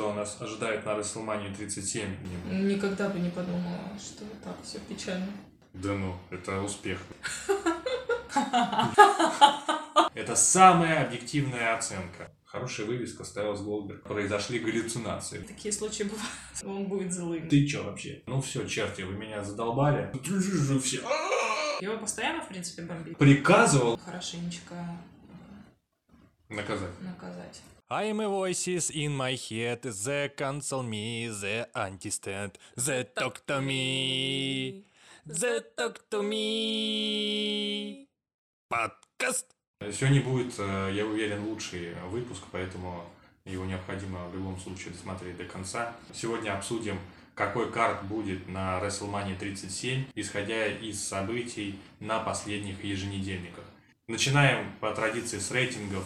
что нас ожидает на WrestleMania 37. Никогда бы не подумала, что так все печально. Да ну, это успех. Это самая объективная оценка. Хорошая вывеска ставилась Голдберг. Произошли галлюцинации. Такие случаи бывают. Он будет злым. Ты чё вообще? Ну все, черти, вы меня задолбали. Все. Его постоянно, в принципе, бомбит. Приказывал Хорошенечко наказать. наказать. I'm a voices in my head, the cancel me, the understand, the talk to me, the talk to me. Подкаст. Сегодня будет, э, я уверен, лучший выпуск, поэтому его необходимо в любом случае досмотреть до конца. Сегодня обсудим, какой карт будет на WrestleMania 37, исходя из событий на последних еженедельниках. Начинаем по традиции с рейтингов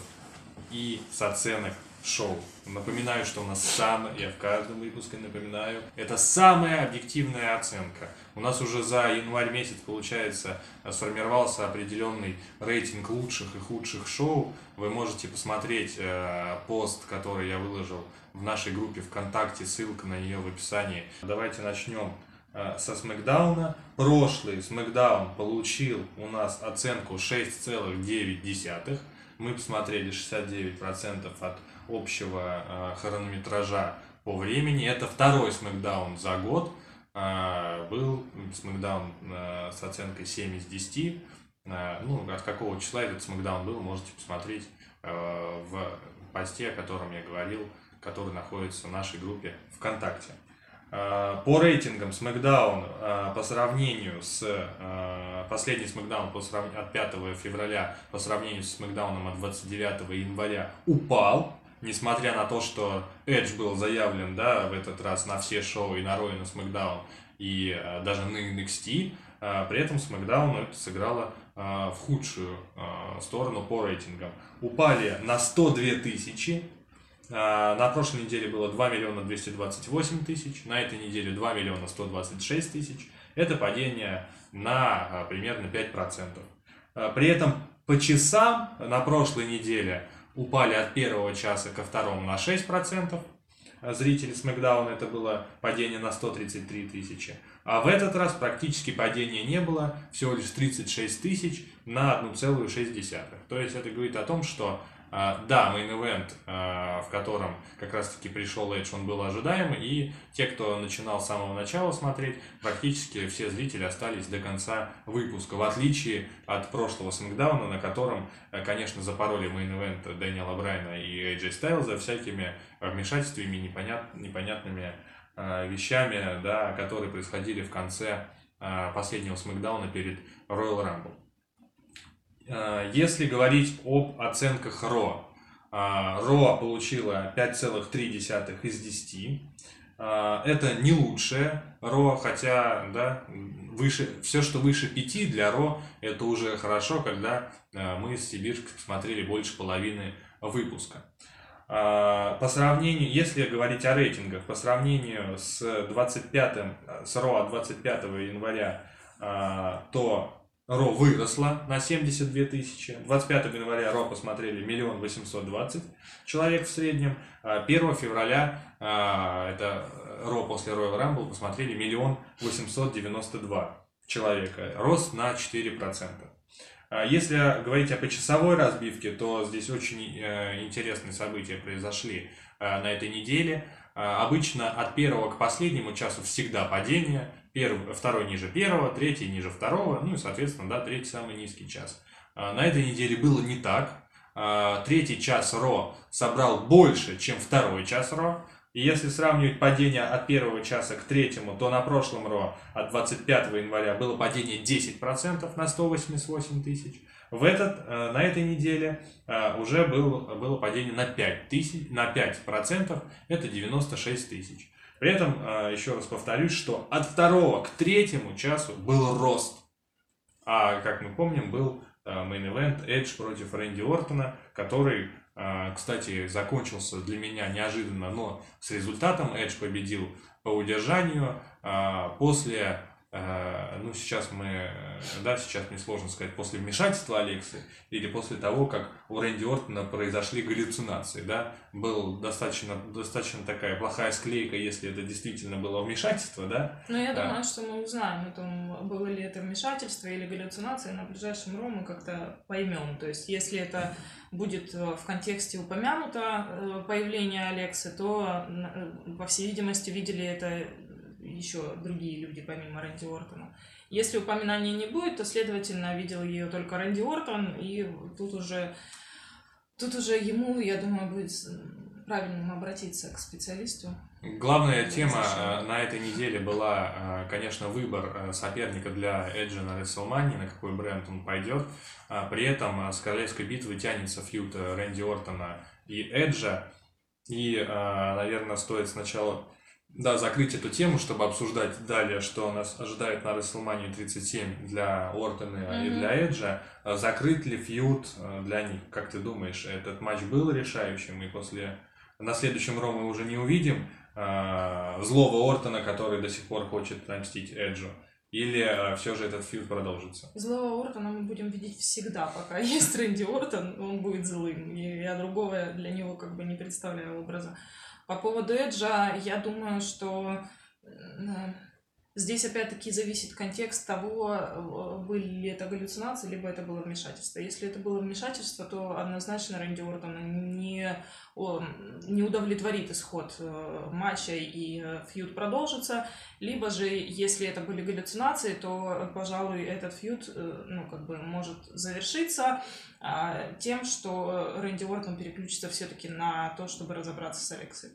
и с оценок шоу. Напоминаю, что у нас самое, я в каждом выпуске напоминаю, это самая объективная оценка. У нас уже за январь месяц, получается, сформировался определенный рейтинг лучших и худших шоу. Вы можете посмотреть э, пост, который я выложил в нашей группе ВКонтакте, ссылка на нее в описании. Давайте начнем э, со Смакдауна. Прошлый Смакдаун получил у нас оценку 6,9. Мы посмотрели 69% от общего э, хронометража по времени. Это второй Смакдаун за год. Э, был Смакдаун э, с оценкой 7 из 10. Э, ну, от какого числа этот Смакдаун был, можете посмотреть в посте, о котором я говорил, который находится в нашей группе ВКонтакте. Э, По рейтингам SmackDown э, по сравнению с э, последний срав- от 5 февраля по сравнению с SmackDown от 29 января упал, несмотря на то, что Edge был заявлен, да, в этот раз на все шоу и на Raw, и на SmackDown, и даже на NXT, при этом SmackDown э, в худшую сторону по рейтингам. Упали на 102 тысячи, На прошлой неделе было 2 миллиона 228 тысяч, на этой неделе 2 миллиона 126 тысяч. Это падение на а, примерно 5%. А, При этом по часам на прошлой неделе упали от первого часа ко второму на 6%. А Зрители Смакдауна это было падение на 133 тысячи. А в этот раз практически падения не было, всего лишь 36 тысяч на 1,6. То есть это говорит о том, что а, да, мейн event, а, в котором как раз таки пришел Эдж, он был ожидаемый, и те, кто начинал с самого начала смотреть, практически все зрители остались до конца выпуска, в отличие от прошлого Смакдауна, на котором, э, конечно, запороли мейн event Дэниела Брайна и AJ Стайлза всякими вмешательствами, непонят, непонятными а, вещами, да, которые происходили в конце а, последнего Смакдауна перед Royal Rumble. А, Если говорить об оценках РО, а, РО получила 5,3 из 10. А, Это не лучшее РО, хотя да, выше, все, что выше 5 для РО, это уже хорошо, когда мы с Сибирск смотрели больше половины выпуска. По сравнению, если говорить о рейтингах, по сравнению с 25, с РО от 25 января, то РО выросла на 72 тысячи. 25 января РО посмотрели миллион восемьсот двадцать человек в среднем. А 1 февраля, а, это РО после Royal Rumble, посмотрели миллион восемьсот девяносто два человека. Рост на 4%. А Если говорить о почасовой разбивке, то здесь очень э, интересные события произошли э, на этой неделе. А, Обычно от первого к последнему часу всегда падение. Первый, второй ниже первого, третий ниже второго, ну и, соответственно, да, третий самый низкий час. А, На этой неделе было не так. Третий час Ро собрал больше, чем второй час Ро. И если сравнивать падение от первого часа к третьему, то на прошлом Ро от 25 января было падение 10% на 188 тысяч. В этот, э, на этой неделе э, уже был, было падение на 5, тысяч, на 5%, это 96 тысяч. При этом, э, еще раз повторюсь, что от второго к третьему часу был рост. А, как мы помним, был main event Эдж против Рэнди Ортона, который, кстати, закончился для меня неожиданно, но с результатом Эдж победил по удержанию. После ну, сейчас мы, э, да, сейчас мне сложно сказать, после вмешательства Алексы или после того, как у Рэнди Ортона произошли галлюцинации, да, был достаточно, достаточно такая плохая склейка, если это действительно было вмешательство, да. Ну, я Да. думаю, что мы узнаем, о том, было ли это вмешательство или галлюцинация, на ближайшем Ро мы как-то поймем. То есть, если это будет э, в контексте упомянуто э, появление Алексы, то, э, по всей видимости, видели это еще другие люди, помимо Рэнди Ортона. Если упоминания не будет, то, следовательно, видел ее только Рэнди Ортон, и тут уже, тут уже ему, я думаю, будет правильным обратиться к специалисту. Главная тема э, на этой неделе была, э, конечно, выбор э, соперника для Эджа на WrestleMania, на какой бренд он пойдет. А При этом с королевской битвы тянется фьюд э, Рэнди Ортона и Эджа. И, наверное, стоит сначала да, закрыть эту тему, чтобы обсуждать далее, что нас ожидает на WrestleMania 37 для Ортона и Мгм. для Эджа. А Закрыт ли фьюд э, для них? Как ты думаешь, этот матч был решающим, и после на следующем Ро мы уже не увидим э, злого Ортона, который до сих пор хочет отомстить Эджу? Или все же этот фьюд продолжится? Злого Ортона мы будем видеть всегда, пока есть Рэнди Ортон, он будет злым. И я другого для него как бы не представляю образа. По поводу Эджа, я думаю, что э, здесь опять-таки зависит контекст того, э, были ли это галлюцинации, либо это было вмешательство. Если это было вмешательство, то однозначно Рэнди Ортона не, не удовлетворит исход э, матча и э, фьюд продолжится. Либо же, если это были галлюцинации, то, пожалуй, этот фьюд, ну, как бы, может завершиться а, тем, что Рэнди Ортон переключится все-таки на то, чтобы разобраться с Алексой.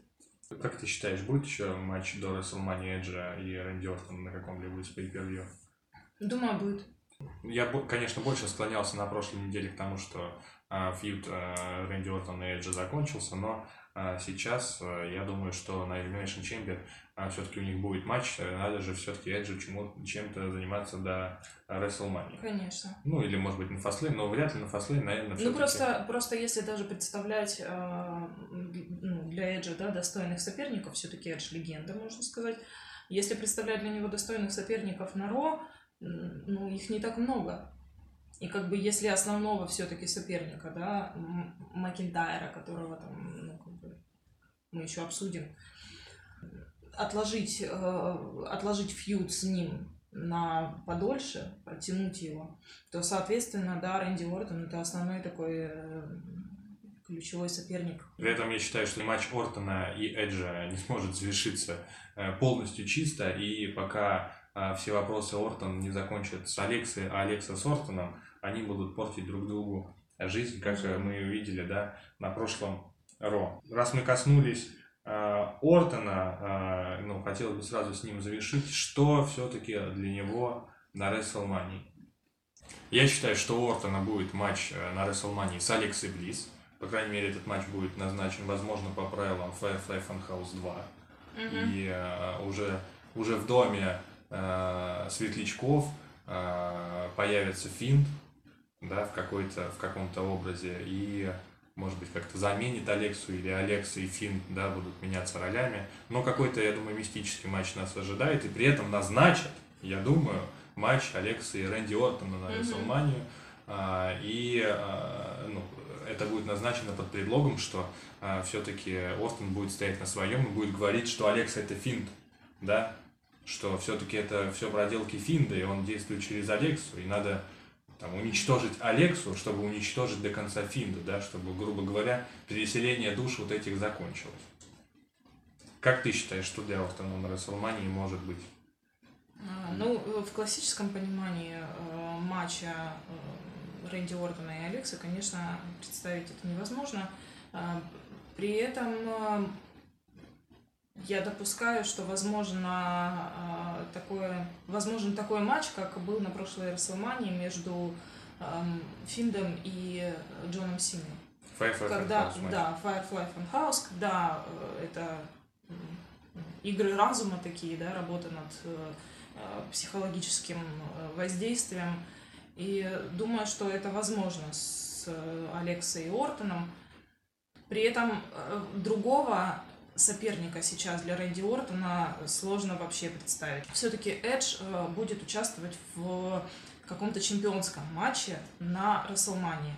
Как ты считаешь, будет еще матч до WrestleMania Эджа и Рэнди Ортона на каком-либо из pay-per-view? Думаю, будет. Я, конечно, больше склонялся на прошлой неделе к тому, что а, фьюд а, Рэнди Ортона и Эджа закончился, но а, сейчас а, я думаю, что на Elimination Chamber все-таки у них будет матч, надо же все-таки Эджу чему, чем-то заниматься до а, WrestleMania. Конечно. Ну, или, может быть, на Фастлейн, но вряд ли на Фастлейн, наверное, Ну, просто, просто если даже представлять э, ну, для Эджа да, достойных соперников, все-таки Эдж легенда, можно сказать. Если представлять для него достойных соперников на Ро, ну, их не так много. И как бы если основного все-таки соперника, да, М- Макинтайра, которого там, ну, как бы мы еще обсудим, отложить, э, отложить фьюд с ним на подольше, протянуть его, то, соответственно, да, Рэнди Ортон это основной такой э, ключевой соперник. При этом я считаю, что матч Ортона и Эджа не сможет завершиться э, полностью чисто, и пока все вопросы Ортон не закончат с Алексой, а Алекса с Ортоном, они будут портить друг другу жизнь, как мы увидели, да, на прошлом Ро. Раз мы коснулись Ортона, э, ну, хотелось бы сразу с ним завершить, что все-таки для него на WrestleMania. Я считаю, что у Ортона будет матч э, на WrestleMania с Алексой Близ. По крайней мере, этот матч будет назначен, возможно, по правилам Firefly Funhouse 2. И э, уже, уже в доме э, светлячков э, появится финт, да, в какой-то, в каком-то образе, и, может быть, как-то заменит Алексу, или Алекса и Финт, да, будут меняться ролями. Но какой-то, я думаю, мистический матч нас ожидает, и при этом назначат, я думаю, матч Алекса и Рэнди Ортона на Мгм. WrestleMania. А, И а, ну, это будет назначено под предлогом, что все-таки Остин будет стоять на своем и будет говорить, что Алекс это финт, да, что все-таки это все проделки финда, и он действует через Алексу, и надо там, уничтожить Алексу, чтобы уничтожить до конца финда, да, чтобы, грубо говоря, переселение душ вот этих закончилось. Как ты считаешь, что для на Расселмании может быть? А, Ну, в классическом понимании э, матча э, Рэнди Ортона и Алекса, конечно, представить это невозможно. А, При этом э, я допускаю, что возможно э, такое, возможен такой матч, как был на прошлой Расселмании между эм, Финдом и Джоном Синой. Firefly когда, Funhouse да, Firefly Funhouse, когда э, это игры разума такие, да, работа над э, э, психологическим воздействием. И думаю, что это возможно с Алексой и Ортоном. При этом другого соперника сейчас для Рэнди Ортона сложно вообще представить. Все-таки Эдж э, будет участвовать в каком-то чемпионском матче на Расселмании.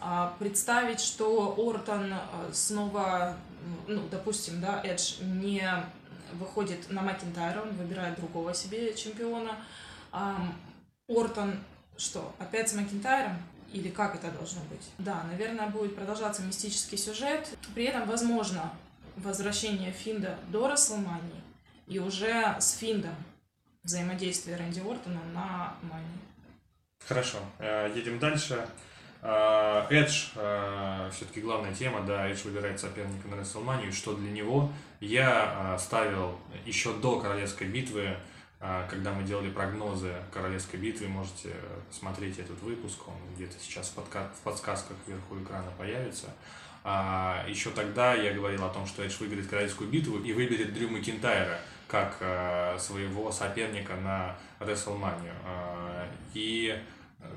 А представить, что Ортон э, снова, ну, допустим, да, Эдж не выходит на Макинтайра, он выбирает другого себе чемпиона. Ам, Ортон что, опять с Макинтайром? Или как это должно быть? Да, наверное, будет продолжаться мистический сюжет. При этом, возможно, возвращение Финда до Расселмании и уже с Финдом взаимодействие Рэнди Ортона на Мании. Хорошо, э, едем дальше. Э, Эдж, все-таки главная тема, да, Эдж выбирает соперника на и что для него я э, ставил еще до Королевской битвы, э, когда мы делали прогнозы Королевской битвы, можете посмотреть этот выпуск, он где-то сейчас в подсказках вверху экрана появится. А, еще тогда я говорил о том, что Эдж выберет Королевскую битву и выберет Дрю Макинтайра как э, своего соперника на WrestleMania. Э, и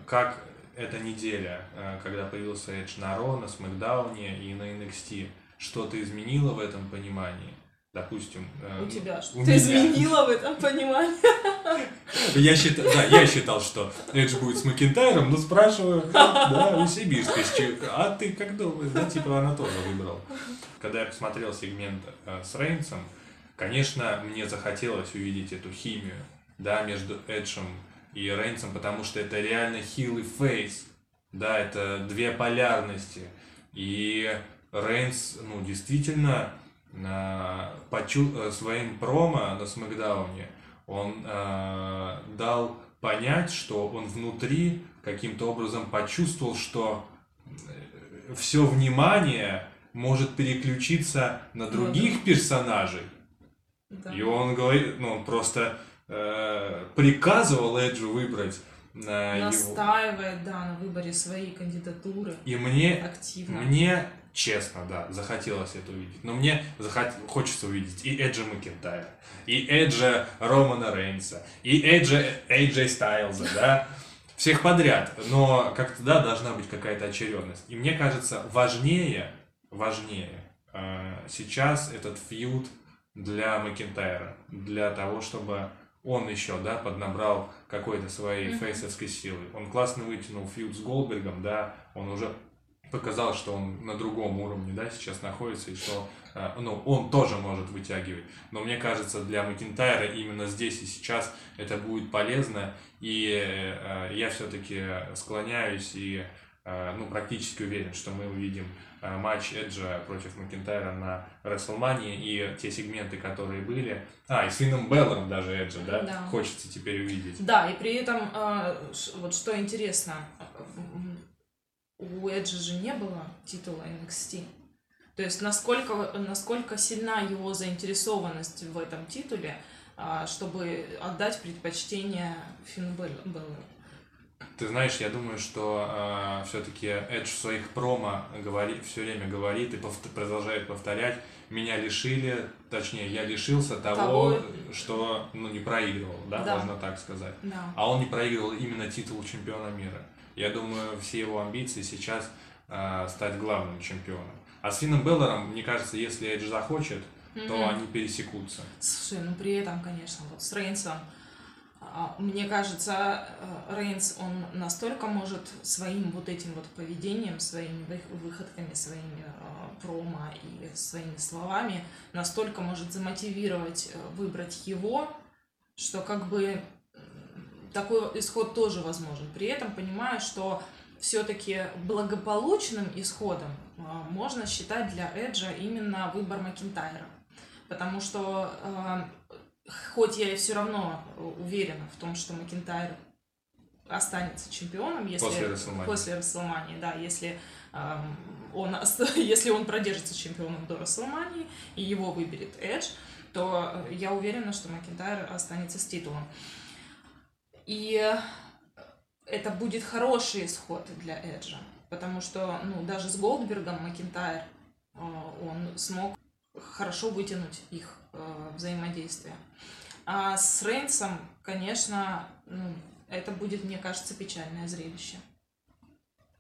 как эта неделя, э, когда появился Эдж на Ро, на Смакдауне и на NXT, что-то изменило в этом понимании? Допустим... э, У тебя у что-то меня. изменило в этом понимании? Я считал, да, я считал, что Эдж будет с Макинтайром, но спрашиваю, да, у Сибирской, а ты как думаешь, да, типа она тоже выбрала. Когда я посмотрел сегмент э, с Рейнсом, конечно, мне захотелось увидеть эту химию, да, между Эджем и Рейнсом, потому что это реально хил и фейс, да, это две полярности, и Рейнс, ну, действительно, э, почу- э, своим промо на Смакдауне он э, дал понять, что он внутри каким-то образом почувствовал, что все внимание может переключиться на других персонажей. Да. И он говорит, ну, он просто э, приказывал Эджу выбрать э, его. Настаивает, да, на выборе своей кандидатуры И мне активно. Мне, честно, да, захотелось это увидеть. Но мне захот... хочется увидеть и Эджа Макентайра, и Эджа Романа Рейнса, и Эджа Эйджей Стайлза, да, всех подряд. Но как-то, да, должна быть какая-то очередность. И мне кажется, важнее, важнее э, сейчас этот фьюд для Макентайра, для того, чтобы он еще, да, поднабрал какой-то своей Мгм. фейсовской силы. Он классно вытянул фьюд с Голдбергом, да, он уже показал, что он на другом уровне, да, сейчас находится, и что, э, ну, он тоже может вытягивать. Но мне кажется, для Макинтайра именно здесь и сейчас это будет полезно, и э, я все-таки склоняюсь и, э, ну, практически уверен, что мы увидим э, матч Эджа против Макинтайра на WrestleMania и те сегменты, которые были. А, и с Финном Беллером даже Эджа, да, Да. хочется теперь увидеть. Да, и при этом, вот что интересно, у Эджа же не было титула NXT. То есть насколько, насколько сильна его заинтересованность в этом титуле, а, чтобы отдать предпочтение Финну Белл- Беллеру. Ты знаешь, я думаю, что все-таки Эдж в своих промо говорит, все время говорит и повт- продолжает повторять, меня лишили, точнее, я лишился того, Того. что ну, не проигрывал, да, Да. можно так сказать. Да. А он не проигрывал именно титул чемпиона мира. Я думаю, все его амбиции сейчас э, стать главным чемпионом. А с Финном Беллером, мне кажется, если Эдж захочет, то Мгм. они пересекутся. Слушай, ну при этом, конечно, вот с Рейнсом, а, мне кажется, э, Рейнс, он настолько может своим вот этим вот поведением, своими вы- выходками, своими э, промо и своими словами, настолько может замотивировать э, выбрать его, что как бы такой исход тоже возможен. При этом понимаю, что все-таки благополучным исходом э, можно считать для Эджа именно выбор Макинтайра. Потому что э, хоть я и все равно уверена в том, что Макинтайр останется чемпионом, если После WrestleMania, да, если эм, он если он продержится чемпионом до WrestleMania и его выберет Эдж, то я уверена, что Макинтайр останется с титулом. И э, это будет хороший исход для Эджа, потому что, ну, даже с Голдбергом Макинтайр, э, он смог хорошо вытянуть их э, взаимодействие. А с Рейнсом, конечно, ну, это будет, мне кажется, печальное зрелище.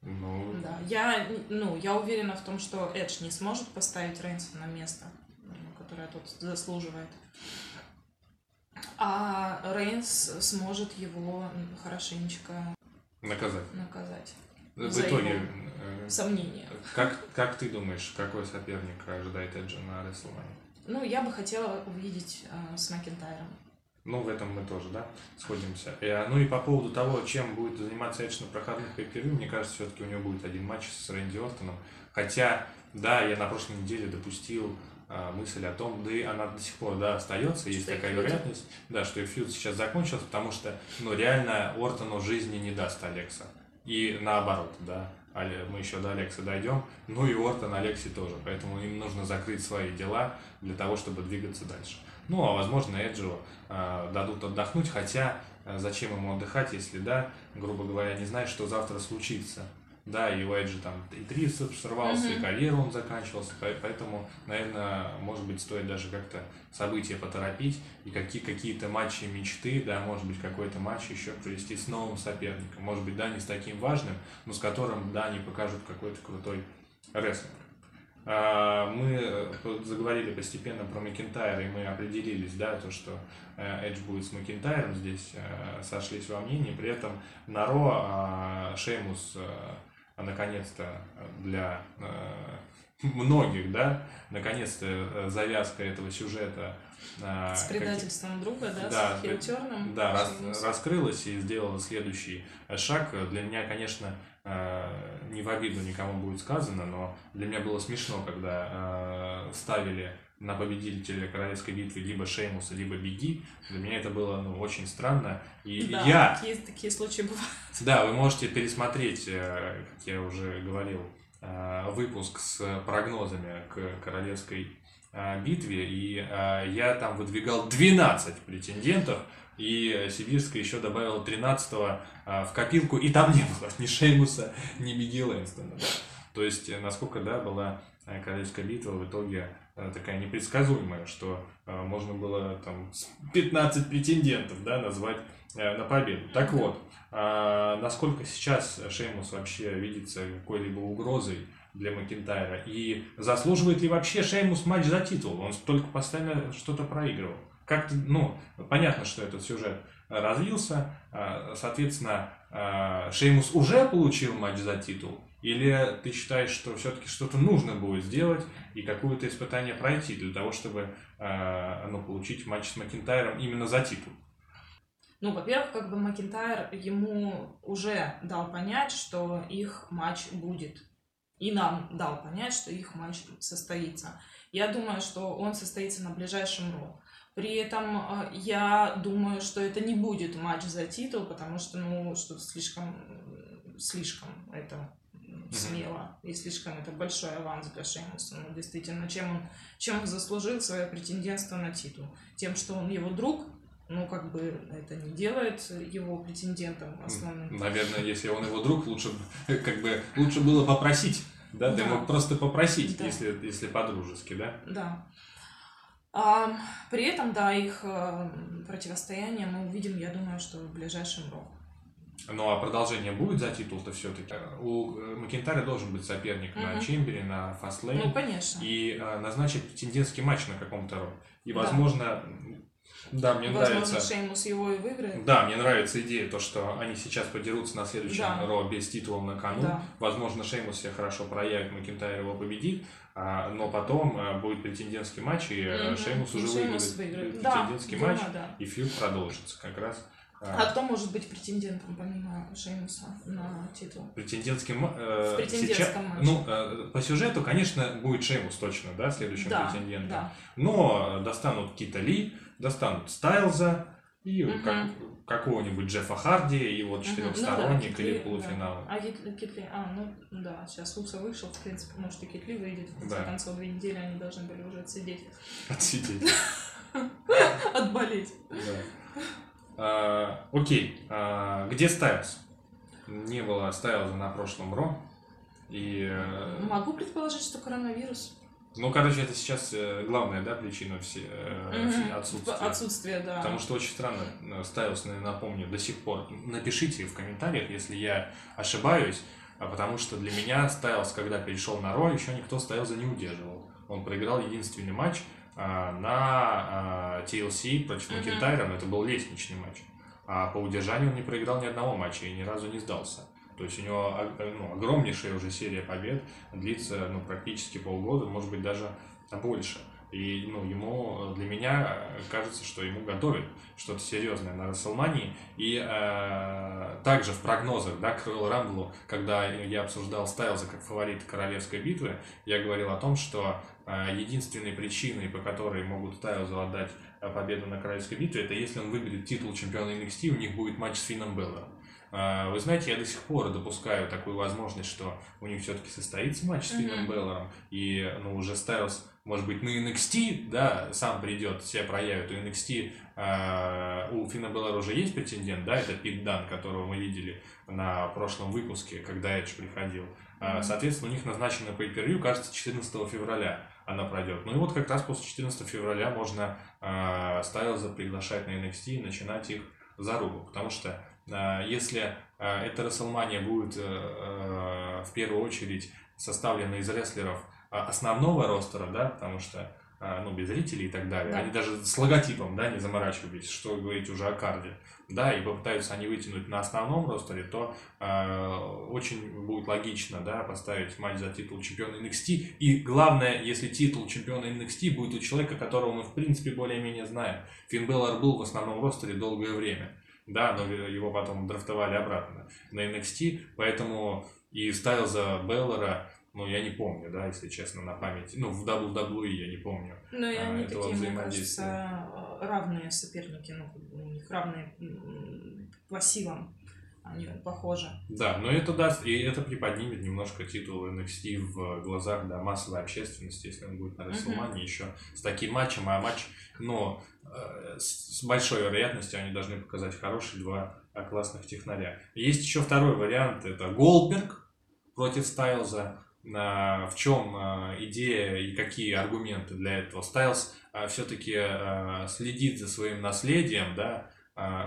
Ну, Да, я, ну, я уверена в том, что Эдж не сможет поставить Рейнса на место. которое тот заслуживает. А Рейнс сможет его хорошенечко Наказать. наказать. В За итоге, его э, Сомнения. как, как ты думаешь, какой соперник ожидает Эджа на WrestleMania? Ну, я бы хотела увидеть э, с Макентайром. Ну, в этом мы тоже, да, сходимся. Э, ну и по поводу того, чем будет заниматься Эдж на проходных pay мне кажется, все-таки у него будет один матч с Рэнди Ортоном. Хотя, да, я на прошлой неделе допустил а, мысль о том, да и она до сих пор, да, остается, есть Что их такая фьюд. вероятность, да, что и фьюд сейчас закончился, потому что, ну, реально Ортону жизни не даст Алекса. И наоборот, да, мы еще до Алекса дойдем, ну и Ортон Алекси тоже, поэтому им нужно закрыть свои дела для того, чтобы двигаться дальше. Ну, а возможно, Эджу э, дадут отдохнуть, хотя э, зачем ему отдыхать, если, да, грубо говоря, не знает, что завтра случится. Да, и у Эджи там и трицепс сорвался, и Мгм. карьера он заканчивался, по- поэтому, наверное, может быть, стоит даже как-то события поторопить и какие, какие-то матчи мечты, да, может быть, какой-то матч еще провести с новым соперником. Может быть, да, не с таким важным, но с которым, да, они покажут какой-то крутой рестлинг. А, Мы э, заговорили постепенно про Макентайра, и мы определились, да, то, что э, Эдж будет с Макентайром, здесь э, сошлись во мнении. При этом на Ро а, Шеймус наконец-то для э, многих, да, наконец-то э, завязка этого сюжета э, С предательством друга, да, Да, с хилтерном. да, рас- раскрылась и сделала следующий э, шаг. Для меня, конечно, э, не в обиду никому будет сказано, но для меня было смешно, когда э, ставили на победителя королевской битвы либо Шеймуса, либо Беги. Для меня это было ну, очень странно. И Да, я, такие, такие случаи бывают. да, вы можете пересмотреть, э, как я уже говорил, э, выпуск с прогнозами к королевской э, битве, и я там выдвигал 12 претендентов, и Сибирская еще добавила 13 в копилку, и там не было ни Шеймуса, ни Бигги Лэнстона. да. То есть, насколько, да, была королевская битва в итоге такая непредсказуемая, что э, можно было там с 15 претендентов, да, назвать э, на победу. Так вот, а, насколько сейчас Шеймус вообще видится какой-либо угрозой для Макентайра? И заслуживает ли вообще Шеймус матч за титул? Он только постоянно что-то проигрывал. Как-то, ну, понятно, что этот сюжет развился, а, соответственно, а, Шеймус уже получил матч за титул? Или ты считаешь, что все-таки что-то нужно будет сделать и какое-то испытание пройти для того, чтобы а, ну, получить матч с Макентайром именно за титул? Ну, во-первых, как бы Макентайр ему уже дал понять, что их матч будет. И нам дал понять, что их матч состоится. Я думаю, что он состоится на ближайшем Ро. При этом э, я думаю, что это не будет матч за титул, потому что, ну, что слишком, слишком это смело и слишком это большой аванс для Шеймуса. Ну, действительно, чем он, чем он заслужил свое претендентство на титул? Тем, что он его друг, ну, как бы это не делает его претендентом основным. Наверное, если он его друг, лучше бы- как бы лучше было попросить. Да, ты Да. мог просто попросить, Да. если, если по-дружески, да? Да. А, при этом, да, их э, противостояние мы увидим, я думаю, что в ближайшем Ро. Ну а продолжение будет за титул-то все-таки. У э, Макентаря должен быть соперник на Мгм. Чембере, на Фастлейн. Ну, конечно. и э, назначить претендентский матч на каком-то Ро. И, Да. возможно, да, мне Возможно, нравится... Шеймус его и выиграет. Да, мне нравится идея, то, что они сейчас подерутся на следующем Да. Ро без титула на кону. Да. Возможно, Шеймус себя хорошо проявит, Макентайр его победит, а, но потом э, будет претендентский матч, и Мгм. Шеймус уже Шеймус выиграет выиграет. Да, претендентский думаю, матч, да. и feud продолжится как раз. А, А кто может быть претендентом помимо Шеймуса на титул? Претендентский ма- э, В претендентском сейчас- матче. Ну, э, по сюжету, конечно, будет Шеймус точно, да, следующим Да, претендентом. да. Но достанут Кита Ли, достанут Стайлза и Мгм. как- какого-нибудь Джеффа Харди, и вот четырехсторонник ну да, или полуфинал. да. А Кит, Кит Ли- а, ну да, сейчас Уса вышел, в принципе, может и Кит Ли выйдет. В конце Да. концов, две недели они должны были уже отсидеть, Отсидеть. отболеть. Да. А, Окей, а, где Стайлз? Не было Стайлза на прошлом Ро. И, э, Могу предположить, что коронавирус. ну, короче, это сейчас э, главная, да, причина все, все- отсутствия. Отсутствие, да. Потому что очень странно, наверное, напомню, до сих пор. Напишите в комментариях, если я ошибаюсь, а потому что для меня Стайлз, когда перешел на Ро, еще никто Стайлза не удерживал. Он проиграл единственный матч на а, TLC против. Макентайра, но это был лестничный матч. А по удержанию он не проиграл ни одного матча и ни разу не сдался. То есть у него ог- ну, огромнейшая уже серия побед, длится ну, практически полгода, может быть даже больше. И ну, ему, для меня э, кажется, что ему готовят что-то серьезное на Расселмании. И э, также в прогнозах да, к Royal Rumble, когда я обсуждал Стайлза как фаворит королевской битвы, я говорил о том, что э, единственной причиной, по которой могут Стайлзу отдать э, победу на королевской битве, это если он выберет титул чемпиона NXT, у них будет матч с Финном Беллером. А, Вы знаете, я до сих пор допускаю такую возможность, что у них все-таки состоится матч с. Финном Беллером, и ну, уже Стайлз, может быть, на NXT, да, сам придет, себя проявит. У NXT а, у Финна Беллера уже есть претендент, да, это Пит Дан, которого мы видели на прошлом выпуске, когда Эдж приходил. Мгм. Соответственно, у них назначено pay per кажется, 14 февраля она пройдет. Ну и вот как раз после 14 февраля можно а, Стайлза приглашать на NXT и начинать их зарубу. Потому что если а, эта Расселмания будет э, э, в первую очередь составлена из рестлеров основного ростера, да, потому что ну, без зрителей и так далее. Да. Они даже с логотипом, да, не заморачивались, что говорить уже о карде. Да, и попытаются они вытянуть на основном ростере, то а, очень будет логично, да, поставить матч за титул чемпиона NXT. И главное, если титул чемпиона NXT будет у человека, которого мы в принципе более-менее знаем. Финн Беллар был в основном ростере долгое время. Да, но его потом драфтовали обратно на NXT, поэтому и ставил за Беллара, ну, я не помню, да, если честно, на память. Ну, в WWE я не помню. Ну и а, они этого такие, мне кажется, равные соперники, ну, у них равные по силам, они похожи. Да, но это даст, и это приподнимет немножко титул NXT в глазах да, массовой общественности, если он будет на Мгм. Расселмане еще с таким матчем, а матч, э, с с большой вероятностью они должны показать хорошие два э, классных технаря. Есть еще второй вариант, это Голдберг против Стайлза. А, В чем идея и какие аргументы для этого? Стайлз все-таки следит за своим наследием, да,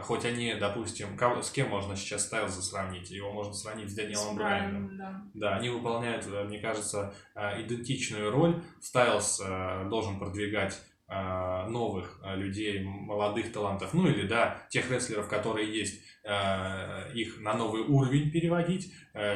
хоть они, допустим, кого- с кем можно сейчас Стайлза сравнить? Его можно сравнить с Дэниелом Брайаном. Да. Да, они выполняют, э, мне кажется, э, идентичную роль. Стайлз э, должен продвигать э, новых э, людей, молодых талантов, ну или, да, тех рестлеров, которые есть, э, их на новый уровень переводить,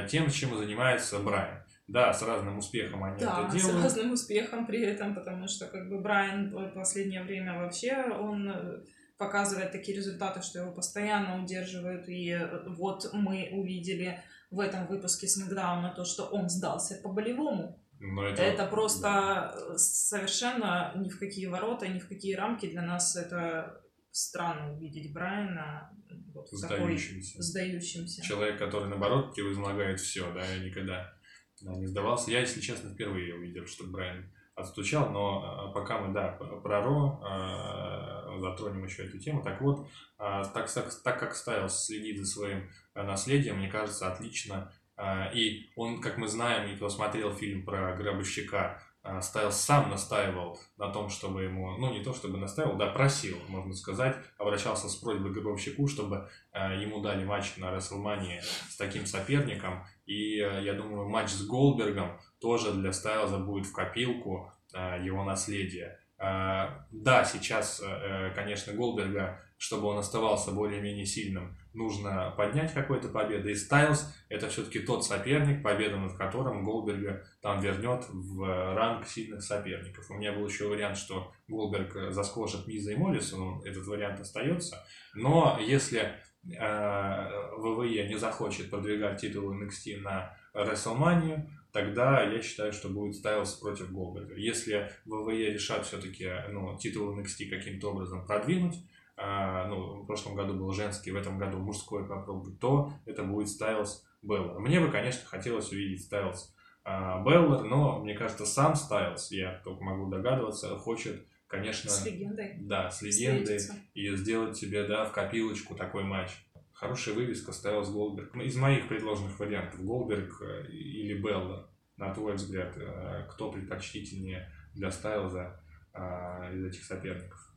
тем, чем занимается Брайан. Да, с разным успехом они Да, это с делают. разным успехом при этом, потому что как бы Брайан в последнее время вообще он э, показывает такие результаты, что его постоянно удерживают. И э, вот мы увидели в этом выпуске Смакдауна то, что он сдался по-болевому. Но Это просто э, совершенно ни в какие ворота, ни в какие рамки для нас это странно увидеть Брайана вот в такой сдающимся. сдающимся. Человек, который, наоборот, превозмогает все, да, я никогда да, не сдавался. Я, если честно, впервые увидел, что Брайан отстучал, но э, пока мы, да, про Ро э, затронем еще эту тему. Так вот, э, так, так, так как Стайлс следит за своим э, наследием, мне кажется, отлично. Э, И он, как мы знаем, и кто смотрел фильм про гробовщика, э, Стайлс сам настаивал на том, чтобы ему, ну не то чтобы настаивал, да, просил, можно сказать, обращался с просьбой к гробовщику, чтобы э, ему дали матч на Расселмании с таким соперником. И я думаю, матч с Голдбергом тоже для Стайлза будет в копилку его наследия. Да, сейчас, э, конечно, Голдберга, чтобы он оставался более-менее сильным, нужно поднять какой-то победой. И Стайлз это все-таки тот соперник, победа над которым Голдберга там вернет в ранг сильных соперников. У меня был еще вариант, что Голдберг э, заскложит Миза и Моллиса, но этот вариант остается. Но если э, ВВЕ не захочет продвигать титул NXT на WrestleMania, тогда я считаю, что будет Стайлз против Голдберга. Если ВВЕ решат все-таки ну, титул NXT каким-то образом продвинуть, ну, в прошлом году был женский, в этом году мужской попробовать, то это будет Стайлз Беллар. Мне бы, конечно, хотелось увидеть Стайлз а, Беллар, но мне кажется, сам Стайлз, я только могу догадываться, хочет, конечно, С легендой. да, с легендой встретиться. и сделать себе, да, в копилочку такой матч. Хорошая вывеска Стайлз Голдберг. Ну, Из моих предложенных вариантов, Голдберг э, или Белла, на твой взгляд, э, кто предпочтительнее для Стайлза э, из этих соперников?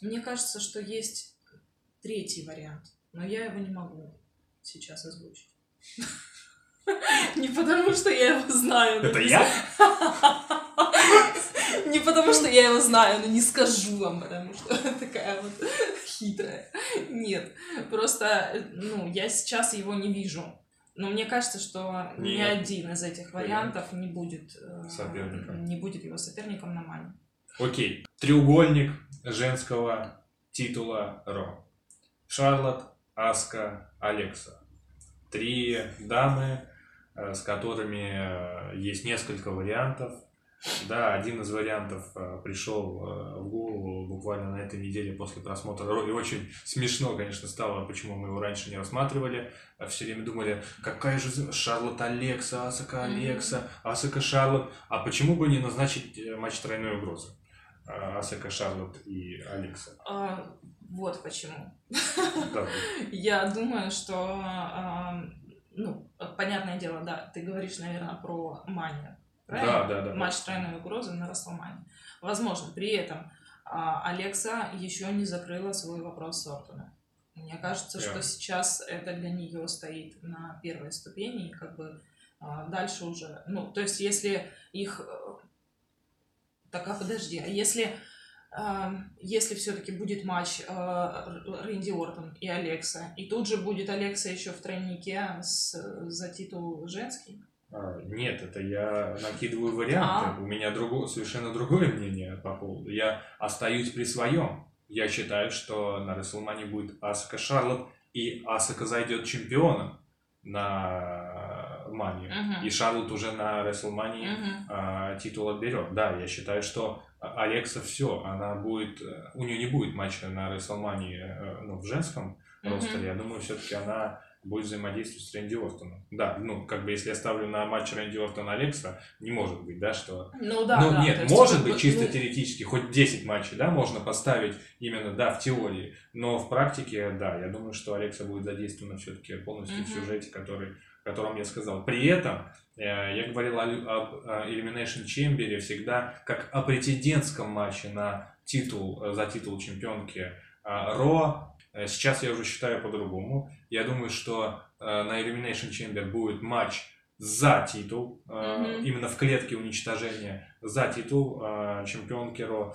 Мне кажется, что есть третий вариант, но я его не могу сейчас озвучить. Не потому, что я его знаю. Это я? Не потому, что я его знаю, но не скажу вам, потому что такая вот хитрая. Нет, просто, ну, я сейчас его не вижу. Но мне кажется, что ни Нет. один из этих вариантов не будет, э, Соперником. не будет его соперником на мане. Окей. Треугольник женского титула Ро. Шарлот, Аска, Алекса. Три дамы, э, с которыми э, есть несколько вариантов. Да, один из вариантов э, пришел в голову буквально на этой неделе после просмотра Ро. И очень смешно, конечно, стало, почему мы его раньше не рассматривали. Все время думали, какая же Шарлот Алекса, Асака. Алекса, Асака Шарлот. А почему бы не назначить матч тройной угрозы? Асака Шарлот и Алекса. А, вот почему. Да. Я думаю, что, а, ну, понятное дело, да, ты говоришь, наверное, про манию. Правильно? Да, да, да. матч тройной угрозы на Расселмане. Возможно, при этом а, Алекса еще не закрыла свой вопрос с Ортоном. Мне кажется, Да. что сейчас это для нее стоит на первой ступени, и как бы а, дальше уже, ну, то есть если их... э, Так, а подожди, а если, а, если все-таки будет матч а, Р- Рэнди Ортон и Алекса, и тут же будет Алекса еще в тройнике с, за титул женский? А, Нет, это я накидываю варианты. А. У меня друго- совершенно другое мнение по поводу. Я остаюсь при своем. Я считаю, что на Расселмане будет Асака Шарлот, и Асака зайдет чемпионом на Манию. Мгм. И Шарлот уже на Расселмане Мгм. а, титул отберет. Да, я считаю, что а- Алекса все, она будет, э, у нее не будет матча на Расселмане ну, в женском Мгм. ростере. Я думаю, все-таки она будет взаимодействовать с Рэнди Ортоном. Да, ну, как бы, если я ставлю на матч Рэнди Ортон Алекса, не может быть, да, что... Ну да, ну, да, нет, есть, может быть, чисто ну, теоретически, хоть 10 матчей, да, можно поставить именно, да, в теории, но в практике, да, я думаю, что Алекса будет задействована все-таки полностью в Мгм. сюжете, который, котором я сказал. При этом, э, я говорил об Elimination Chamber всегда как о претендентском матче на титул, э, за титул чемпионки а, Ро. Э, Сейчас я уже считаю по-другому. Я думаю, что на Elimination Chamber будет матч за титул, Мгм. именно в клетке уничтожения, за титул чемпионки Ро.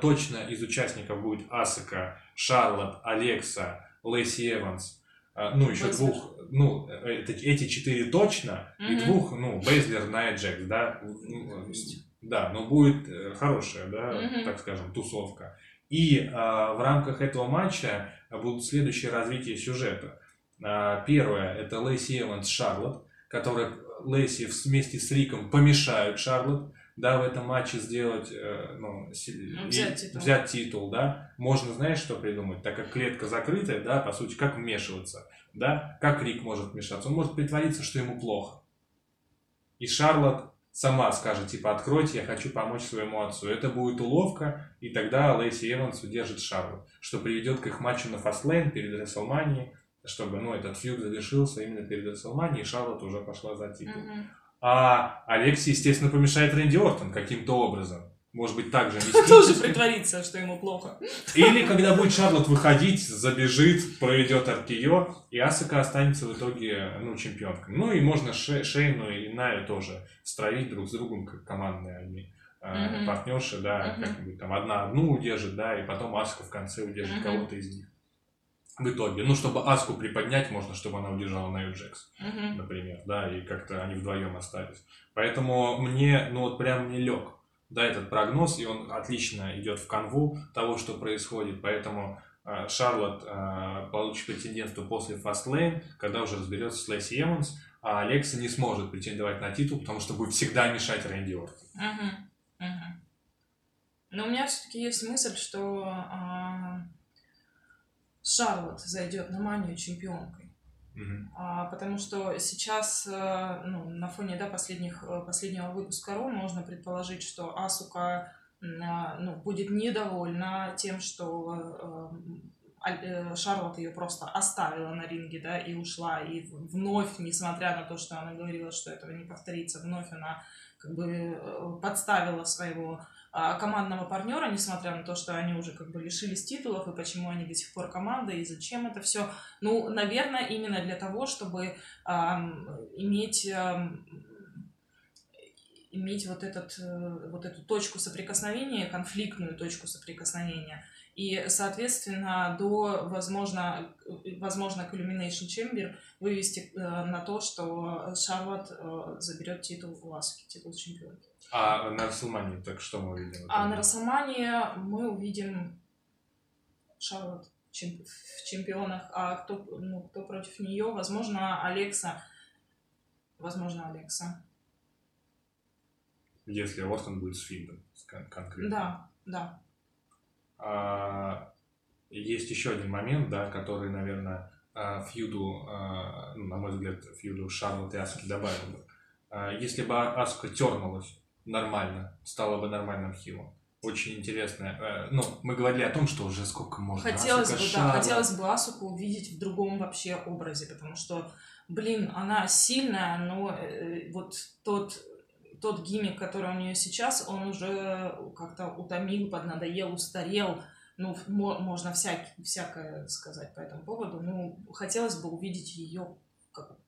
Точно из участников будет Асака, Шарлот, Алекса, Лэйси Эванс. Э, Ну, еще Бейзлер. двух, ну, э, это- эти четыре точно, и Мгм. двух, ну, Бейзлер, Найя Джекс, да. Ну, Пусть. Да, но будет э, хорошая, да, Мгм. так скажем, тусовка. И а, в рамках этого матча будут следующие развития сюжета. А, первое это Лэйси Эванс Шарлот, которая Лэйси вместе с Риком помешают Шарлот, да, в этом матче сделать, э, ну, Ну, и- взять титул. взять титул, да. Можно, знаешь, что придумать? Так как клетка закрытая, да, по сути, как вмешиваться, да, как Рик может вмешаться? Он может притвориться, что ему плохо. И Шарлот сама скажет, типа, откройте, я хочу помочь своему отцу. Это будет уловка, и тогда Лейси Эванс удержит Шарлот, что приведет к их матчу на Фастлейн перед Расселманией, чтобы, ну, этот фьюд завершился именно перед Расселманией, и Шарлот уже пошла за титул. Мгм. А Алекси, естественно, помешает Рэнди Ортон каким-то образом. Может быть, также Тоже мистически. притворится, что ему плохо. Или когда будет Шарлот выходить, забежит, проведет Аркио, и Асака останется в итоге, ну, чемпионкой. Ну, и можно Ше- Шейну и Наю тоже стравить друг с другом, как командные они Мгм. партнерши, да, Мгм. как-нибудь там одна одну удержит, да, и потом Аска в конце удержит Мгм. кого-то из них. В итоге, ну, чтобы Аску приподнять, можно, чтобы она удержала Наю Джекс Мгм. например, да, и как-то они вдвоем остались. Поэтому мне, ну вот прям не лег, да, этот прогноз, и он отлично идет в канву того, что происходит, поэтому э, Шарлот э, получит претендентство после Fastlane, когда уже разберется с Лэйси Эванс, а Алекса не сможет претендовать на титул, потому что будет всегда мешать Рэнди Ортон. Мгм. Мгм. Но у меня все-таки есть мысль, что а, Шарлот зайдет на манию чемпионкой. Мгм. А, потому что сейчас, э, ну, на фоне да, последних, э, последнего выпуска Ро можно предположить, что Асука а, ну, будет недовольна тем, что э, Шарлот ее просто оставила на ринге, да, и ушла, и вновь, несмотря на то, что она говорила, что этого не повторится, вновь она как бы подставила своего командного партнера, несмотря на то, что они уже как бы лишились титулов, и почему они до сих пор команда, и зачем это все. Ну, наверное, именно для того, чтобы ам, иметь ам, иметь вот, этот, э, вот эту точку соприкосновения, конфликтную точку соприкосновения. И, соответственно, до, возможно, э, возможно, Culmination Chamber вывести э, на то, что Шарлот э, заберет титул в Асуки, титул чемпионки. А на Расселмане так что мы увидим? А на Расселмане мы увидим Шарлот в чемпионах, а кто, ну, кто против нее? Возможно, Алекса. Возможно, Алекса. Если Остин будет с Финдом кон- конкретно. Да, да. А, есть еще один момент, да, который, наверное, а, фьюду, а, ну, на мой взгляд, фьюду Шарлотт и Аски добавил бы. А, Если бы Аска тернулась нормально, стала бы нормальным хилом. Очень интересно. Э, Ну, мы говорили о том, что уже сколько можно. Хотелось Асука, бы, да, Шарлотт. хотелось бы Асуку увидеть в другом вообще образе, потому что, блин, она сильная, но э, вот тот тот гиммик, который у нее сейчас, он уже как-то утомил, поднадоел, устарел. Ну, мо- можно всяк, всякое сказать по этому поводу. Ну, хотелось бы увидеть ее как-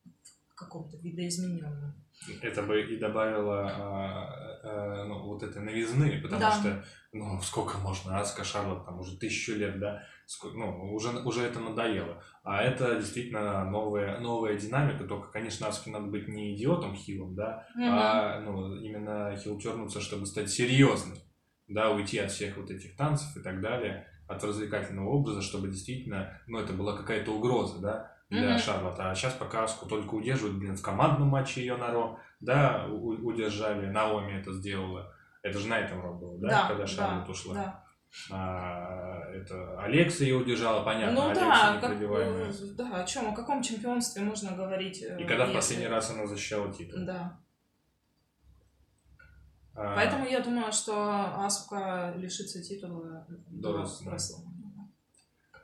в каком-то видоизмененном. Это бы и добавило а, а, ну, вот этой новизны, потому Да. что, ну, сколько можно, Аска, Шарлотт, там уже тысячу лет, да, Ск- ну, уже, уже это надоело. А это действительно новая, новая динамика, только, конечно, Аске надо быть не идиотом хилом, да, а ну, именно хилтернуться, чтобы стать серьезным, да, уйти от всех вот этих танцев и так далее, от развлекательного образа, чтобы действительно, ну, это была какая-то угроза, да, для Мгм. Шарлотта. А сейчас пока Аску только удерживают, блин, в командном матче ее на Ро, да, удержали, Наоми это сделала. Это же на этом Ро было, да, да, когда да, Шарлотт ушла. да. А, это Алекса ее удержала, понятно, Ну Алекса да, как, э, да, о чем, о каком чемпионстве можно говорить? э, И когда в если- последний раз она защищала титул. Да. А, Поэтому я думаю, что Асука лишится титула До до Расселмани.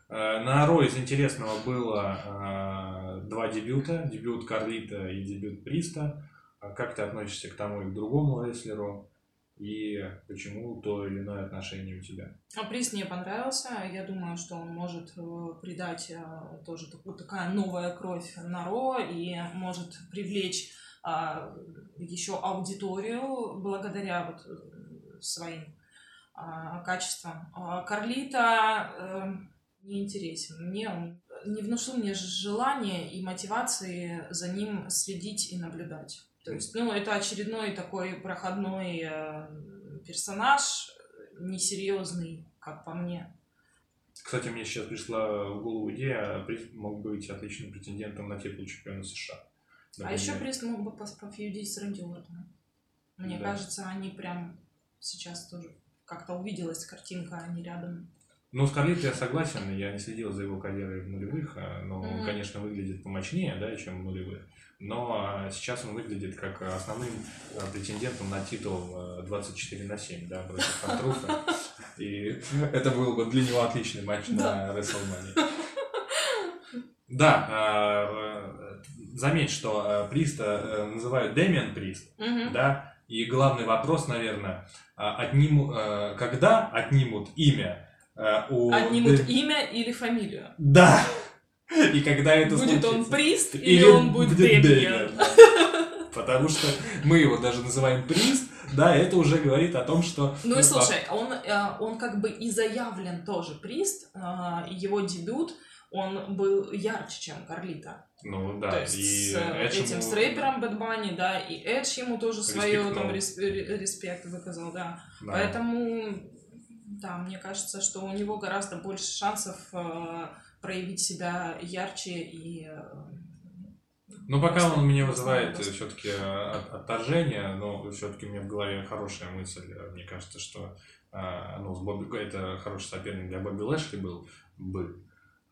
Э, На Ро из интересного было э, два дебюта. Дебют Карлита и дебют Приста. А Как ты относишься к тому и к другому рестлеру? И почему то или иное отношение у тебя? А приз мне понравился. Я думаю, что он может э, придать тоже такую, такая новая кровь на Ро и может привлечь а, еще аудиторию благодаря вот своим а, качествам. Карлита не интересен. Мне он не внушил мне желания и мотивации за ним следить и наблюдать. То есть, ну, это очередной такой проходной э, персонаж, несерьезный, как по мне. Кстати, мне сейчас пришла в голову идея, Прист мог быть отличным претендентом на титул чемпиона США. А еще Например. Прист мог бы пофьюдить с Рэнди Ортоном. Мне Да. кажется, они прям сейчас тоже как-то увиделась картинка, они рядом. Ну, с Карлитой я согласен, я не следил за его карьерой в нулевых, а, но он, Мгм. конечно, выглядит помощнее, да, чем в нулевых. Но а, сейчас он выглядит как основным а, претендентом на титул а, 24 на 7, да, против Фантруфа. И это был бы для него отличный матч на WrestleMania. Да, э, заметь, что Приста э, называют Дэмиан Прист, да, и главный вопрос, наверное, отниму, э, когда отнимут имя э, у Отнимут Дэм- имя или фамилию. Да. И когда это будет он случится? Прист или, он будет да. Потому что мы его даже называем Прист, да, это уже говорит о том, что... Ну и а, слушай, он, э, он как бы и заявлен тоже Прист, э, его дебют, он был ярче, чем Карлита. Ну да, То есть и с э, Эдж этим ему- с рэпером Бэд Банни, да, и Эдж ему тоже свое там респект выказал, да. да. Поэтому, да, мне кажется, что у него гораздо больше шансов э, проявить себя ярче и... э, Ну, пока он Просто- вызывает все-таки отторжение, но все-таки у меня в голове хорошая мысль. Мне кажется, что а, ну, с Бобби, это хороший соперник для Бобби Лэшли был бы.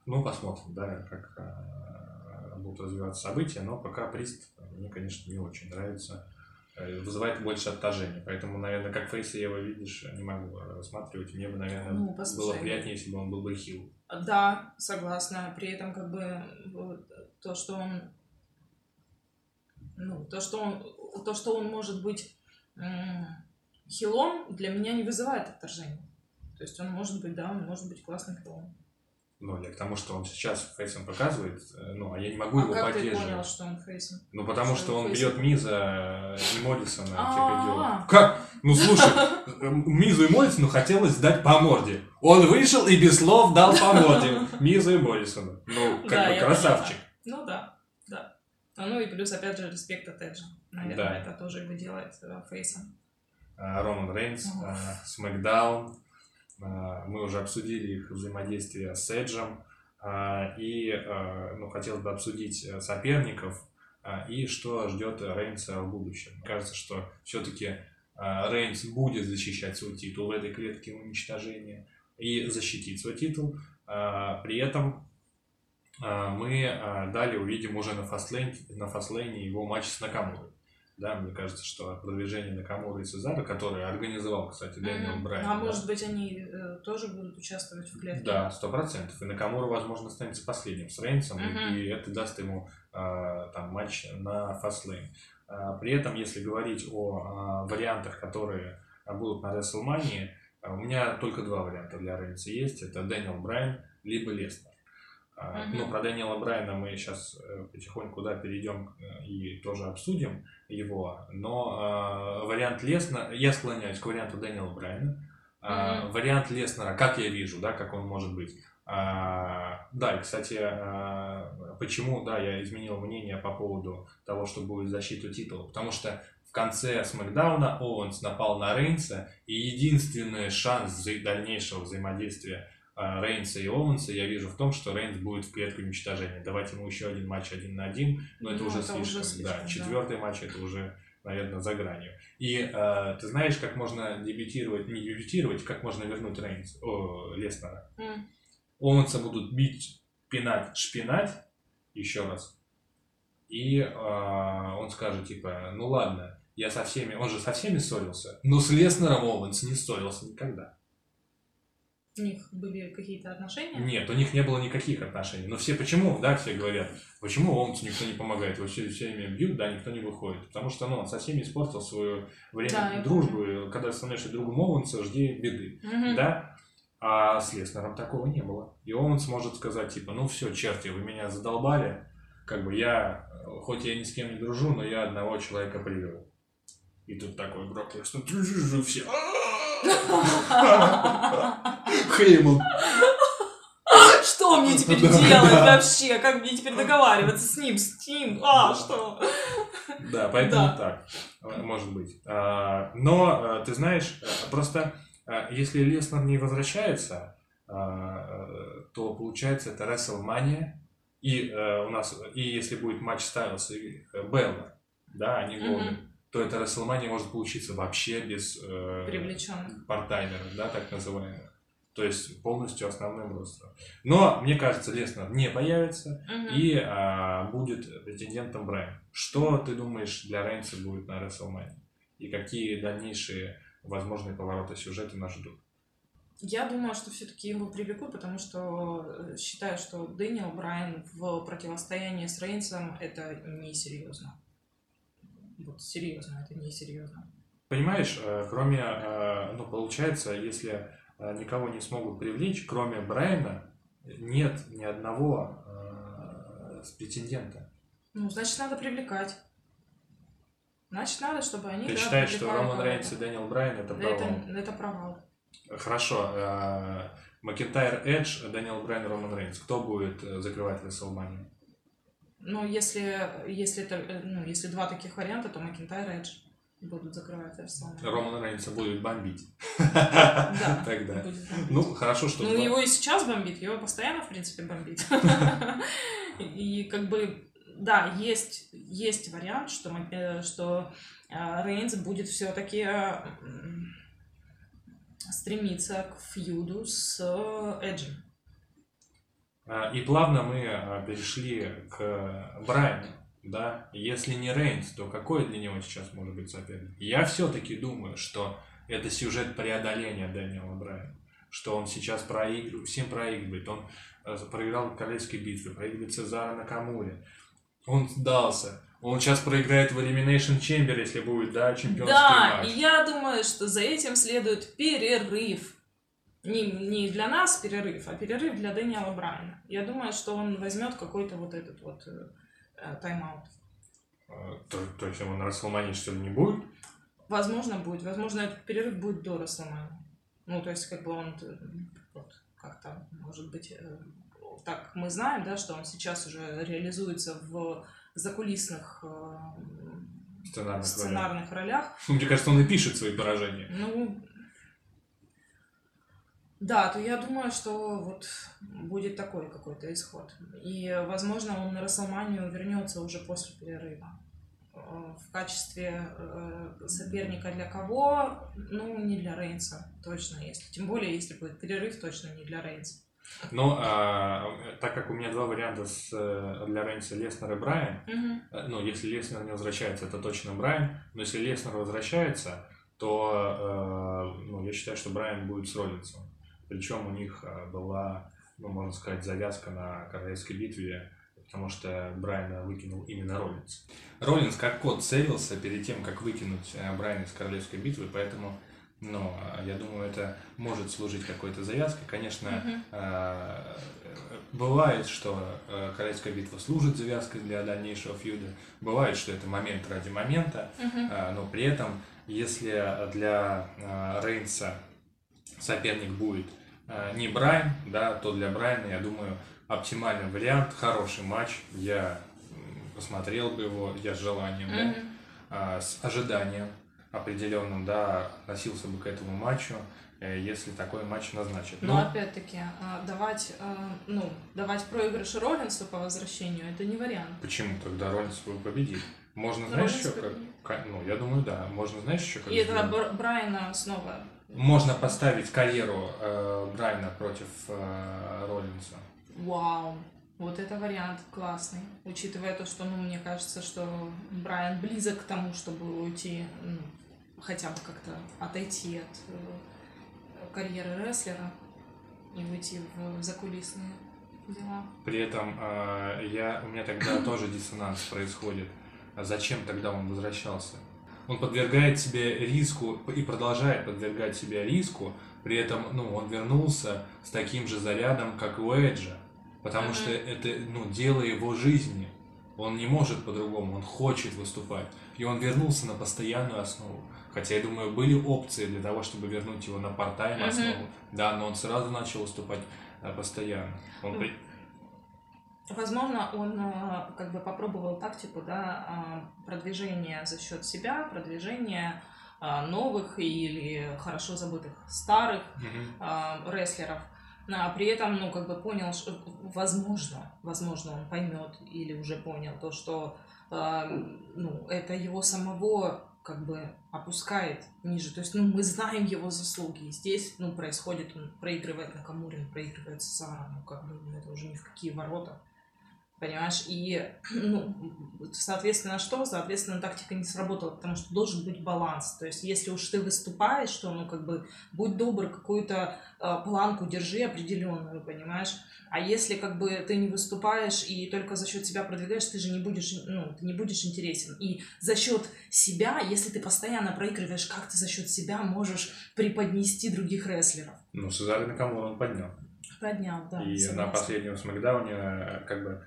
Ну, посмотрим, да, как а, будут развиваться события, но пока Прист мне, конечно, не очень нравится. Э, Вызывает больше отторжения. Поэтому, наверное, как фейса я его видишь, не могу рассматривать. Мне бы, наверное, Ну, было приятнее, если бы он был бы хил. Да, согласна. При этом как бы вот, то, что он... Ну, то, что он, то, что он может быть хилом, для меня не вызывает отторжения. То есть он может быть, да, он может быть классным хилом. Ну, я к тому, что он сейчас фейсом показывает, э, ну, а я не могу А его как ты поддерживать. понял, что он фейсом? Ну, потому Что что он фейсом? бьет Миза и типа, А-а-а. делает. Как? Ну, слушай, Мизу и Моррисону хотелось дать по морде. Он вышел и без слов дал по морде Мизу и Моррисону. Ну, как бы красавчик. Ну да, да. А Ну и плюс, опять же, респект от Эджа. Наверное, это тоже его делает э, фейсом. А, Роман Рейнс, а, Смакдаун. А, Мы уже обсудили их взаимодействие с Эджем. А, И а, ну, хотелось бы обсудить э, соперников и что ждет Рейнса в будущем. Мне кажется, что все-таки Рейнс будет защищать свой титул в этой клетке уничтожения и защитить свой титул. При этом мы далее увидим уже на Fastlane е, на Fastlane е его матч с Накамурой. Да, мне кажется, что продвижение Накамуры и Сезара, который организовал, кстати, Дэниел Мгм. Брайан. А да. может быть, они э, тоже будут участвовать в клетке? Да, сто процентов. И Накамура, возможно, останется последним с Рейнсом, и- Мгм. и это даст ему а, там матч на Fastlane. А, При этом, если говорить о а, вариантах, которые будут на WrestleMania, у меня только два варианта для Рейнса есть. Это Дэниел Брайан, либо Леснер. А. Ну, про Дэниела Брайана мы сейчас потихоньку да, перейдем э, и тоже обсудим его. Но а, вариант Леснера, я склоняюсь к варианту Дэниела Брайана. Мгм. Вариант Леснера, как я вижу, да, как он может быть. А, да, и, кстати, а, почему, да, я изменил мнение по поводу того, что будет защита титула. Потому что в конце Смакдауна Оуэнс напал на Рейнса, и единственный шанс вза- дальнейшего взаимодействия Рейнса и Оуэнса я вижу в том, что Рейнс будет в клетку уничтожения. Давать ему еще один матч один на один, но это Ну, уже это уже слишком. слишком, да, да. четвертый матч это уже, наверное, за гранью. И э, ты знаешь, как можно дебютировать, не дебютировать, как можно вернуть Рейнс, о, Леснера. М. Оуэнса будут бить, пинать, шпинать еще раз. И э, он скажет, типа, ну ладно, я со всеми, он же со всеми ссорился, но с Леснером Оуэнс не ссорился никогда. У них были какие-то отношения? Нет, у них не было никаких отношений. Но все почему, да, все говорят, почему Оуэнсу никто не помогает, его все, все время бьют, да, никто не выходит. Потому что, ну, он со всеми испортил свое время Да, я дружбы. Когда становишься другом Оуэнса, жди беды. Мгм. Да? А с Леснером такого не было. И Оуэнс может сказать, типа, ну все, черти, вы меня задолбали. Как бы я, хоть я ни с кем не дружу, но я одного человека привел. И тут такой Брок Леснер, все. Хейман. Что мне теперь Да, делать да. вообще? Как мне теперь договариваться с ним, с ним? А, что? Да, поэтому Да. так, может быть. А, Но, э, ты знаешь, э, просто э, если Леснер не возвращается, а, то получается это WrestleMania, и у нас, и если будет матч Стайлса и Белла, да, они Мгм. То это WrestleMania может получиться вообще без э, Привлеченных. партаймеров, да, так называемых. То есть полностью основным ростером. Но, мне кажется, Леснер не появится, Мгм. и а, будет претендентом Брайан. Что ты думаешь для Рейнса будет на WrestleMania? И какие дальнейшие возможные повороты сюжета нас ждут? Я думаю, что все-таки его привлекут, потому что э, считаю, что Дэниел Брайан в противостоянии с Рейнсом это несерьезно. Вот серьезно, это несерьезно. Понимаешь, э, кроме, э, ну, получается, если э, никого не смогут привлечь, кроме Брайана, нет ни одного с претендента. Ну, значит, надо привлекать. Значит, надо, чтобы они Ты да, считаешь, что Роман. Рейнс и Дэниел Брайан это провал? это, это провал. Хорошо. Макентайр Эдж, Дэниел Брайан, Роман Рейнс. Кто будет закрывать WrestleMania? Ну, если, если, это, э, ну, если два таких варианта, то Макентайр и Эдж будут закрывать WrestleMania. Роман Рейнса будет бомбить. Да, Тогда. Ну, хорошо, что... Ну, его и сейчас бомбит, его постоянно, в принципе, бомбит. И как бы, да, есть, есть вариант, что, э, что э, Рейнс будет все-таки стремиться к фьюду с Эджем. А, И плавно мы а, перешли к Брайану. Да? Если не Рейнс, то какой для него сейчас может быть соперник? Я все-таки думаю, что это сюжет преодоления Дэниела Брайана. Что он сейчас проигрывает, всем проигрывает. Он э, проиграл в королевской битве, проигрывает Цезара на Камуре. Он сдался. Он сейчас проиграет в Elimination Chamber, если будет, да, чемпионский Да, матч. и я думаю, что за этим следует перерыв. Не, не для нас перерыв, а перерыв для Дэниела Брайана. Я думаю, что он возьмет какой-то вот этот вот э, э, тайм-аут. Э, То, то есть его на Расселмане что ли не будет? Возможно, будет. Возможно, этот перерыв будет до Расселмани. Ну, то есть, как бы он э, вот, как-то, может быть, э, так мы знаем, да, что он сейчас уже реализуется в закулисных э, Сценарных сценарных ролях. Ну, Мне кажется, он и пишет свои поражения. Ну, да, то я думаю, что вот будет такой какой-то исход. И, возможно, он на Расселманию вернется уже после перерыва. Э, В качестве э, соперника для кого? Ну, не для Рейнса, точно, если. Тем более, если будет перерыв, точно не для Рейнса. Но а, так как у меня два варианта с, э, для Рейнса Леснер и Брайан, э, ну, если Леснер не возвращается, это точно Брайан, но если Леснер возвращается, то ну, я считаю, что Брайан будет с Роллинсом. Причем у них э, была, ну, можно сказать, завязка на королевской битве, потому что Брайана выкинул именно Роллинс. Роллинс как кот целился перед тем, как выкинуть э, Брайана из королевской битвы, поэтому ну, э, я думаю, это может служить какой-то завязкой. Конечно, э, бывает, что э, королевская битва служит завязкой для дальнейшего фьюда. Бывает, что это момент ради момента. А, но при этом, если для а, Рейнса соперник будет а, не Брайан, да, то для Брайана, я думаю, оптимальный вариант, хороший матч. Я посмотрел бы его, я с желанием, да, Мгм. а, с ожиданием определенным, да, относился бы к этому матчу, э, если такой матч назначат. Но Но опять-таки, а, давать, а, ну, давать проигрыш Роллинсу по возвращению это не вариант. почему тогда Роллинс победит? Можно, знаешь, Роллинс еще как, победит. как- ну, я думаю, да, можно, знаешь, еще как И? Бр- Брайана снова. Можно поставить карьеру э, Брайана против э, Роллинса. Вау. Вот это вариант классный. Учитывая то, что, ну, мне кажется, что Брайан близок к тому, чтобы уйти, ну, хотя бы как-то отойти от э, карьеры рестлера и уйти в закулисные дела. При этом э, я, у меня тогда тоже диссонанс происходит. А зачем тогда он возвращался? Он подвергает себе риску и продолжает подвергать себя риску, при этом ну, он вернулся с таким же зарядом, как у Эджа. Потому Мгм. что это ну, дело его жизни. Он не может по-другому, он хочет выступать. И он вернулся на постоянную основу. Хотя, я думаю, были опции для того, чтобы вернуть его на part-time Мгм. основу. Да, но он сразу начал выступать э, постоянно. Он при- Возможно, он э, как бы попробовал тактику, да, э, продвижения за счет себя, продвижения э, новых или хорошо забытых старых э, рестлеров. А при этом, ну, как бы понял, что, возможно, возможно, он поймет или уже понял то, что, ну, это его самого как бы опускает ниже. То есть, ну, мы знаем его заслуги. И здесь, ну, происходит, он проигрывает на Камурин, проигрывает Сара, ну, как бы, ну, это уже ни в какие ворота. Понимаешь? И, ну, соответственно, что? Соответственно, тактика не сработала, потому что должен быть баланс. То есть, если уж ты выступаешь, что, ну, как бы, будь добр, какую-то э, планку держи определенную, понимаешь? А если, как бы, ты не выступаешь и только за счет себя продвигаешь, ты же не будешь, ну, ты не будешь интересен. И за счет себя, если ты постоянно проигрываешь, как ты за счет себя можешь преподнести других рестлеров? Ну, Сезарь Накамура он поднял. Поднял, да. и на согласна. последнем Смакдауне э, как бы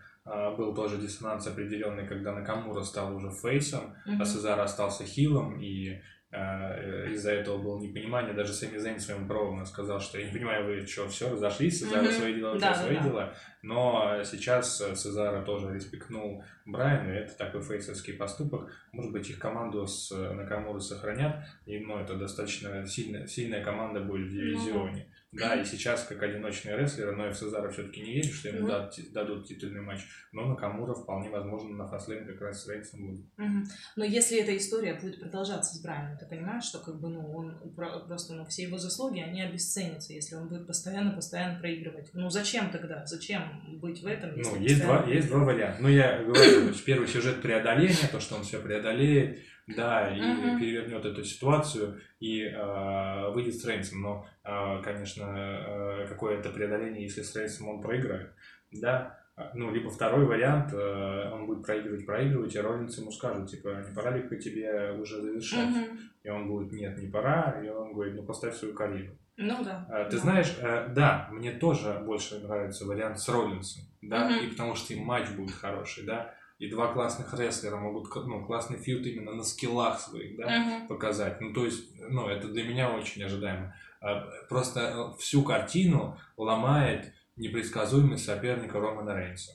был тоже диссонанс определенный, когда Накамура стал уже фейсом, Мгм. а Сезар остался хилом, и э, из-за этого было непонимание. Даже Сэмми Зейн своим проводом сказал, что я не понимаю, вы что, все, разошлись, Сезара Мгм. свои дела, у тебя да, свои да. дела. Но сейчас э, Сезара тоже респектнул Брайана, это такой фейсовский поступок. Может быть, их команду с э, Накамурой сохранят, и ну, это достаточно сильная, сильная команда будет в дивизионе. Да, и сейчас как одиночные рестлеры, но я в Сезара все-таки не верю, что ему Мгм. дад- дадут титульный матч. Но Накамура вполне возможно на фастлейн как раз с Рейнсом будет. Мгм. Но если эта история будет продолжаться с Брайаном, ты понимаешь, что как бы, ну, он про- просто, ну, все его заслуги, они обесценятся, если он будет постоянно-постоянно проигрывать. Ну, зачем тогда? Зачем быть в этом, Ну, есть два, есть два варианта. Ну, я говорю, первый сюжет преодоления, то, что он все преодолеет, да, и Мгм. перевернет эту ситуацию и э, выйдет с Рейнсом. Но, э, конечно, э, какое это преодоление, если с Рейнсом он проиграет, да. Ну, либо второй вариант, э, он будет проигрывать, проигрывать, и Роллинс ему скажет, типа, не пора ли по тебе уже завершать? Мгм. И он будет, нет, не пора, и он говорит, ну, поставь свою карьеру. Ну да. А, Ты да. знаешь, э, да, мне тоже больше нравится вариант с Роллинсом, да, Мгм. и потому что и матч будет хороший, да, и два классных рестлера могут, ну, классный фьюд именно на скиллах своих, да, Мгм. показать. Ну, то есть, ну, это для меня очень ожидаемо. А, Просто э, всю картину ломает непредсказуемость соперника Романа Рейнса.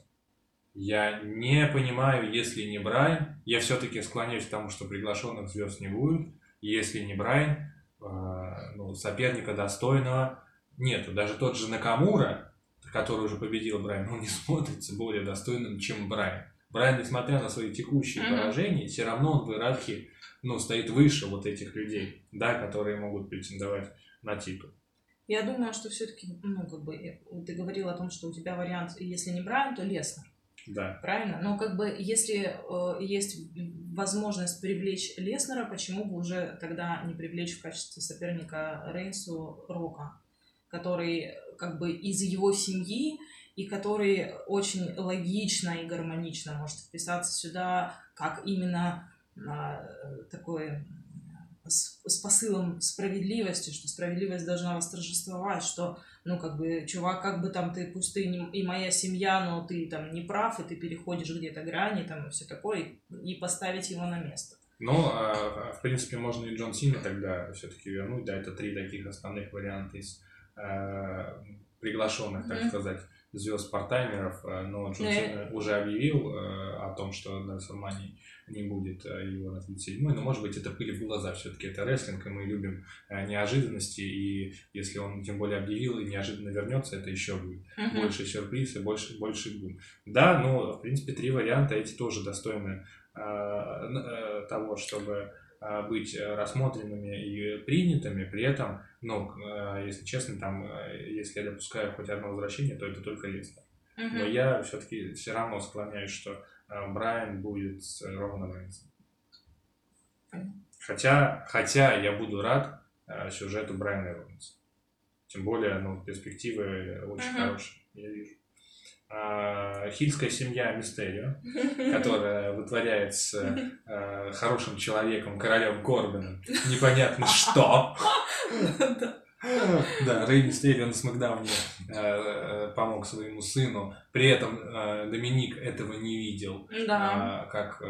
Я не понимаю, если не Брайан, я все-таки склоняюсь к тому, что приглашенных звезд не будет. Если не Брайан, э, ну, соперника достойного нету. Даже тот же Накамура, который уже победил Брайан, он не смотрится более достойным, чем Брайан. Брайан, несмотря на свои текущие Мгм. поражения, все равно он в иерархии ну, стоит выше вот этих людей, да, которые могут претендовать на титул. Я думаю, что все-таки, ну, как бы, ты говорил о том, что у тебя вариант, если не Брайан, то Леснер. Да. Правильно? Но как бы если э, есть возможность привлечь Леснера, почему бы уже тогда не привлечь в качестве соперника Рейнсу Рока, который как бы из его семьи и который очень логично и гармонично может вписаться сюда, как именно а, такой м, с, с посылом справедливости, что справедливость должна восторжествовать, что ну, как бы, чувак, как бы там ты, пусть ты не- и моя семья, но ты там не прав, и ты переходишь где-то грани, там, и все такое, и поставить его на место. Но, а, в принципе, можно и Джон Сина тогда все-таки вернуть, да, это три таких основных варианта из э, приглашенных, так Мгм. сказать, звезд партаймеров, э, но Джон Ну, я- Сина уже объявил э, о том, что на Салмане не будет э, его на 37-й, но, может быть, это пыль в глаза, все-таки это рестлинг, и мы любим э, неожиданности, и если он тем более объявил и неожиданно вернется, это еще будет Мгм. больше сюрприз и больше, больше бум. Да, ну, в принципе, три варианта, эти тоже достойны э, э, того, чтобы э, быть э, рассмотренными и принятыми, при этом, ну, э, если честно, там, э, если я допускаю хоть одно возвращение, то это только Лестер. Мгм. Но я все-таки все равно склоняюсь, что э, Брайан будет с Романом Рейнсом. Хотя, хотя я буду рад э, сюжету Брайана Робинса. Тем более, ну, перспективы очень Мгм. хорошие, я вижу. А, хильская семья Мистерио, которая вытворяет с э, хорошим человеком, королем Корбином, непонятно что. Да. Рэй Мистерио на Смакдауне э, помог своему сыну. При этом э, Доминик этого не видел, Да. а, как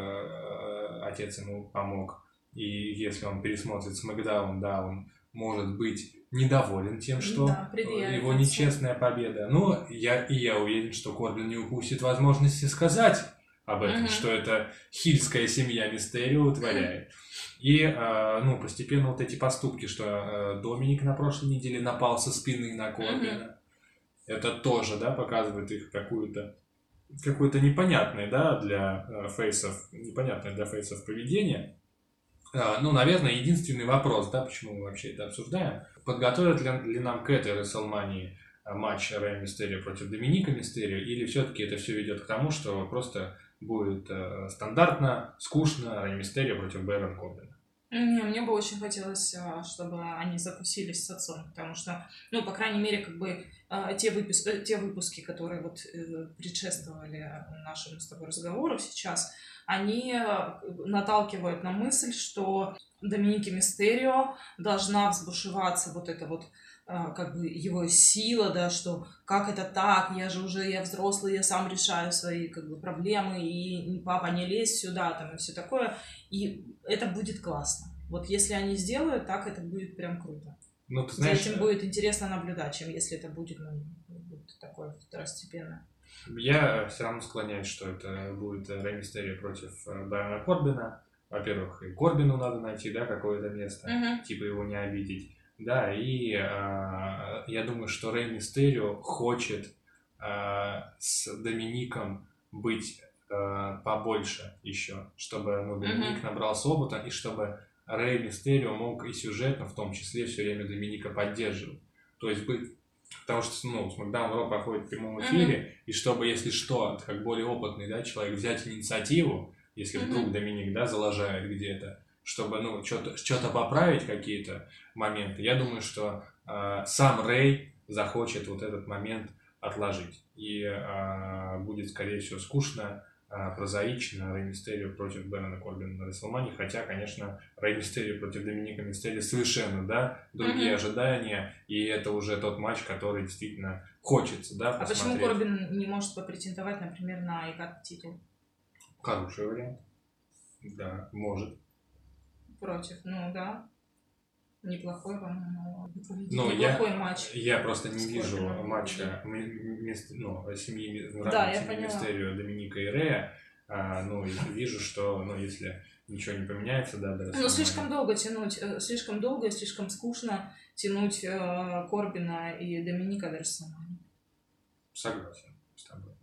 отец ему помог. И если он пересмотрит Смакдаун, да, он может быть недоволен тем, что Да, предъявит его нечестная победа. Но я, и я уверен, что Корбин не упустит возможности сказать об этом, Мгм. что это хильская семья Мистерио утворяет. И, э, ну, постепенно вот эти поступки, что э, Доминик на прошлой неделе напал со спины на Корбина, это тоже, да, показывает их какую-то какое-то непонятное, да, для э, фейсов, непонятное для фейсов поведение. А, Ну, наверное, единственный вопрос, да, почему мы вообще это обсуждаем, подготовят ли, ли нам к этой Расселмании матч Рэй Мистерио против Доминика Мистерио, или все-таки это все ведет к тому, что просто будет э, стандартно, скучно Рэй Мистерио против Бэрон Корбина. Не, мне бы очень хотелось, а, чтобы они закусились с отцом, потому что, ну, по крайней мере, как бы а, те, выпис- э, те выпуски, которые вот э, предшествовали нашему с тобой разговору сейчас, они наталкивают на мысль, что Доминики Мистерио должна взбушеваться вот эта вот а, как бы его сила, да, что как это так, я же уже, я взрослый, я сам решаю свои как бы проблемы, и папа не лезь сюда, там, и все такое, и это будет классно. Вот если они сделают, так это будет прям круто. Ну, ты За знаешь, этим будет интересно наблюдать, чем если это будет, ну, будет такое второстепенное. Я все равно склоняюсь, что это будет э, Рэй Мистерио против э, Брайана Корбина. Во-первых, и Корбину надо найти, да, какое-то место, Мгм. типа его не обидеть. Да, и э, я думаю, что Рэй Мистерио хочет э, с Домиником быть э, побольше еще, чтобы ну, Доминик набрался опыта, и чтобы Рэй Мистерио мог и сюжетно, в том числе, все время Доминика поддерживать. То есть быть Потому что, ну, SmackDown Raw проходит в прямом эфире, и чтобы, если что, как более опытный, да, человек взять инициативу, если Мгм. вдруг Доминик, да, залажает где-то, чтобы, ну, что-то что поправить, какие-то моменты, я думаю, что э, сам Рэй захочет вот этот момент отложить. И а, будет, скорее всего, скучно, а, прозаично Рэй Мистерио против Беннона Корбина на Рестлмане, хотя, конечно, Рэй Мистерио против Доминика Мистерио совершенно, да, другие Мгм. ожидания, и это уже тот матч, который действительно хочется, да, А почему посмотреть. Корбин не может попретендовать, например, на ИК титул Хороший вариант. Да, может. Против? Ну да. Неплохой, по-моему. Ну, Неплохой матч. Я просто не вижу матча ну, семьи Да, я. Мистерио, Доминика и Рея. А, ну, вижу, что, ну, если ничего не поменяется, да, да. Ну, слишком долго тянуть, э, слишком долго и слишком скучно тянуть э, Корбина и Доминика до Рестлмании. Согласен с тобой.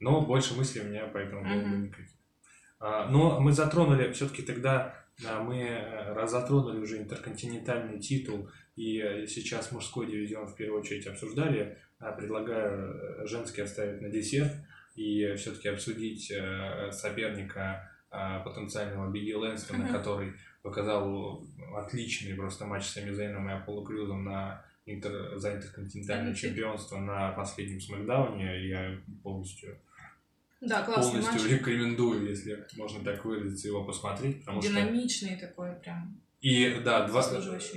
Но больше мыслей у меня по этому поводу Мгм. никаких. А, но мы затронули, все-таки тогда мы э, раз затронули уже интерконтинентальный титул, и э, сейчас мужской дивизион в первую очередь обсуждали. А, Предлагаю э, женский оставить на десерт и все-таки обсудить э, соперника потенциального Бигги Лэнстона, Мгм. который показал отличный просто матч с Сами Зейном и Аполло Крюзом на интер- за интерконтинентальное Мгм. чемпионство на последнем смакдауне. Я полностью, Да, классный полностью матч. рекомендую, если можно так выразиться, его посмотреть, потому что Динамичный такой прям. и да, два,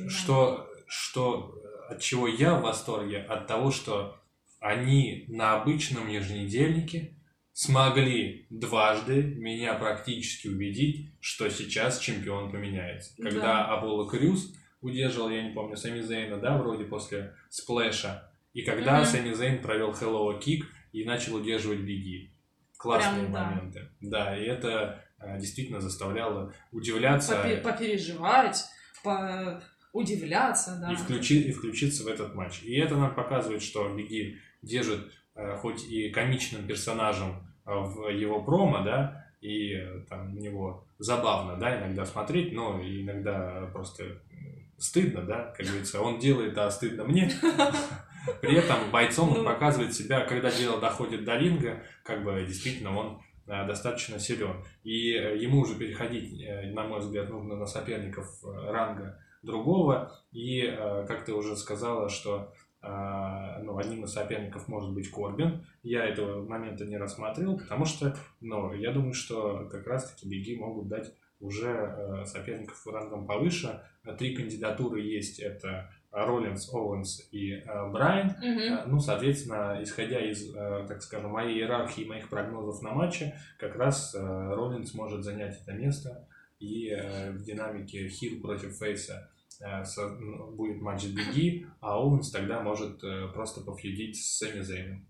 что, что от чего я в восторге, от того, что они на обычном еженедельнике смогли дважды меня практически убедить, что сейчас чемпион поменяется. Когда Да. Аполло Крюс удерживал, я не помню, Сами Зейна, да, вроде после сплэша, и когда Мгм. Сами Зейн провел Hello Kick и начал удерживать Биги. Классные Прям, да. моменты. Да, и это э, действительно заставляло удивляться. Попе- попереживать, по... удивляться, да. и, включи, и включиться в этот матч. И это нам показывает, что Беги держит э, хоть и комичным персонажем э, в его промо, да, и там у него забавно, да, иногда смотреть, но иногда просто стыдно, да, как говорится, он делает, а стыдно мне. При этом бойцом он Ну. показывает себя, когда дело доходит до ринга, как бы действительно он э, достаточно силен. И э, ему уже переходить, э, на мой взгляд, нужно на соперников ранга другого. И, как ты уже сказала, что ну, одним из соперников может быть Корбин. Я этого момента не рассматривал, потому что ну, я думаю, что как раз-таки беги могут дать уже э, соперников рангом повыше. Три кандидатуры есть, это Роллинс, Оуэнс и э, Брайан. Э, Ну, соответственно, исходя из, э, так скажем, моей иерархии, моих прогнозов на матче, как раз э, Роллинс может занять это место. И э, в динамике heel против face а э, будет матч с Big E, а Оуэнс тогда может э, просто по feud ить с Сами Зейном.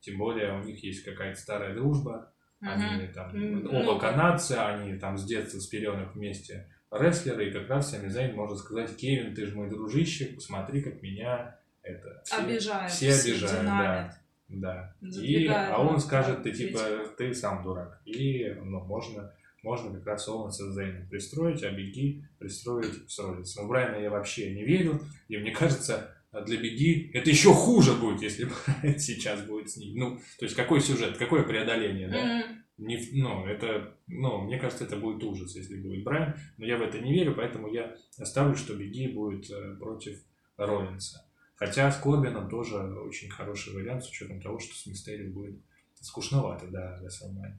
Тем более у них есть какая-то старая дружба, они Мгм. там М, оба ну, канадцы, они там с детства с пеленок вместе рестлеры, и как раз Сами Зейн может сказать, Кевин, ты же мой дружище, посмотри, как меня это... все- Обижают. все обижают, динамят. Да. И, Задвигают, а он да, скажет, ты да, типа, ты сам дурак. И ну, можно, можно как раз Оуэнса с Зейном пристроить, а Беги пристроить с Роллинсом. В Брайана я вообще не верю, и мне кажется, для Беги это еще хуже будет, если Брайан сейчас будет с ним. Ну, то есть какой сюжет, какое преодоление, да? Мгм. Не, ну, это, ну, мне кажется, это будет ужас, если будет Брайан, но я в это не верю, поэтому я ставлю, что Беги будет э, против Роллинса. Хотя с Корбином тоже очень хороший вариант, с учетом того, что с Мистерио будет скучновато, да, для Рестлмании.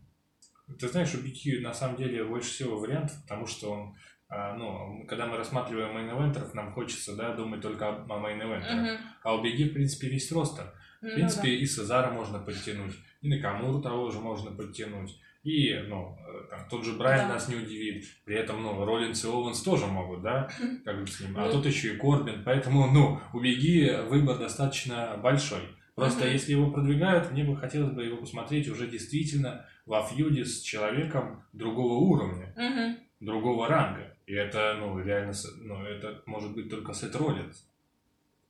Ты знаешь, у Big E на самом деле больше всего вариантов, потому что он, а, ну, когда мы рассматриваем main event еров, нам хочется, да, думать только о, о main event ерах. Мгм. А у Big E, в принципе, весь roster. В Ну принципе, и Сезара можно подтянуть, и Накамуру того же можно подтянуть, и, ну, э, там, тот же Брайан Да. нас не удивит. При этом, ну, Роллинс и Оуэнс тоже могут, да, как бы с ним. А Ну. тут еще и Корбин, поэтому, ну, у Беги выбор достаточно большой. Просто Мгм. если его продвигают, мне бы хотелось бы его посмотреть уже действительно во фьюде с человеком другого уровня, да. Мгм. другого ранга. И это, ну, реально, ну, это может быть только Сет Роллинс.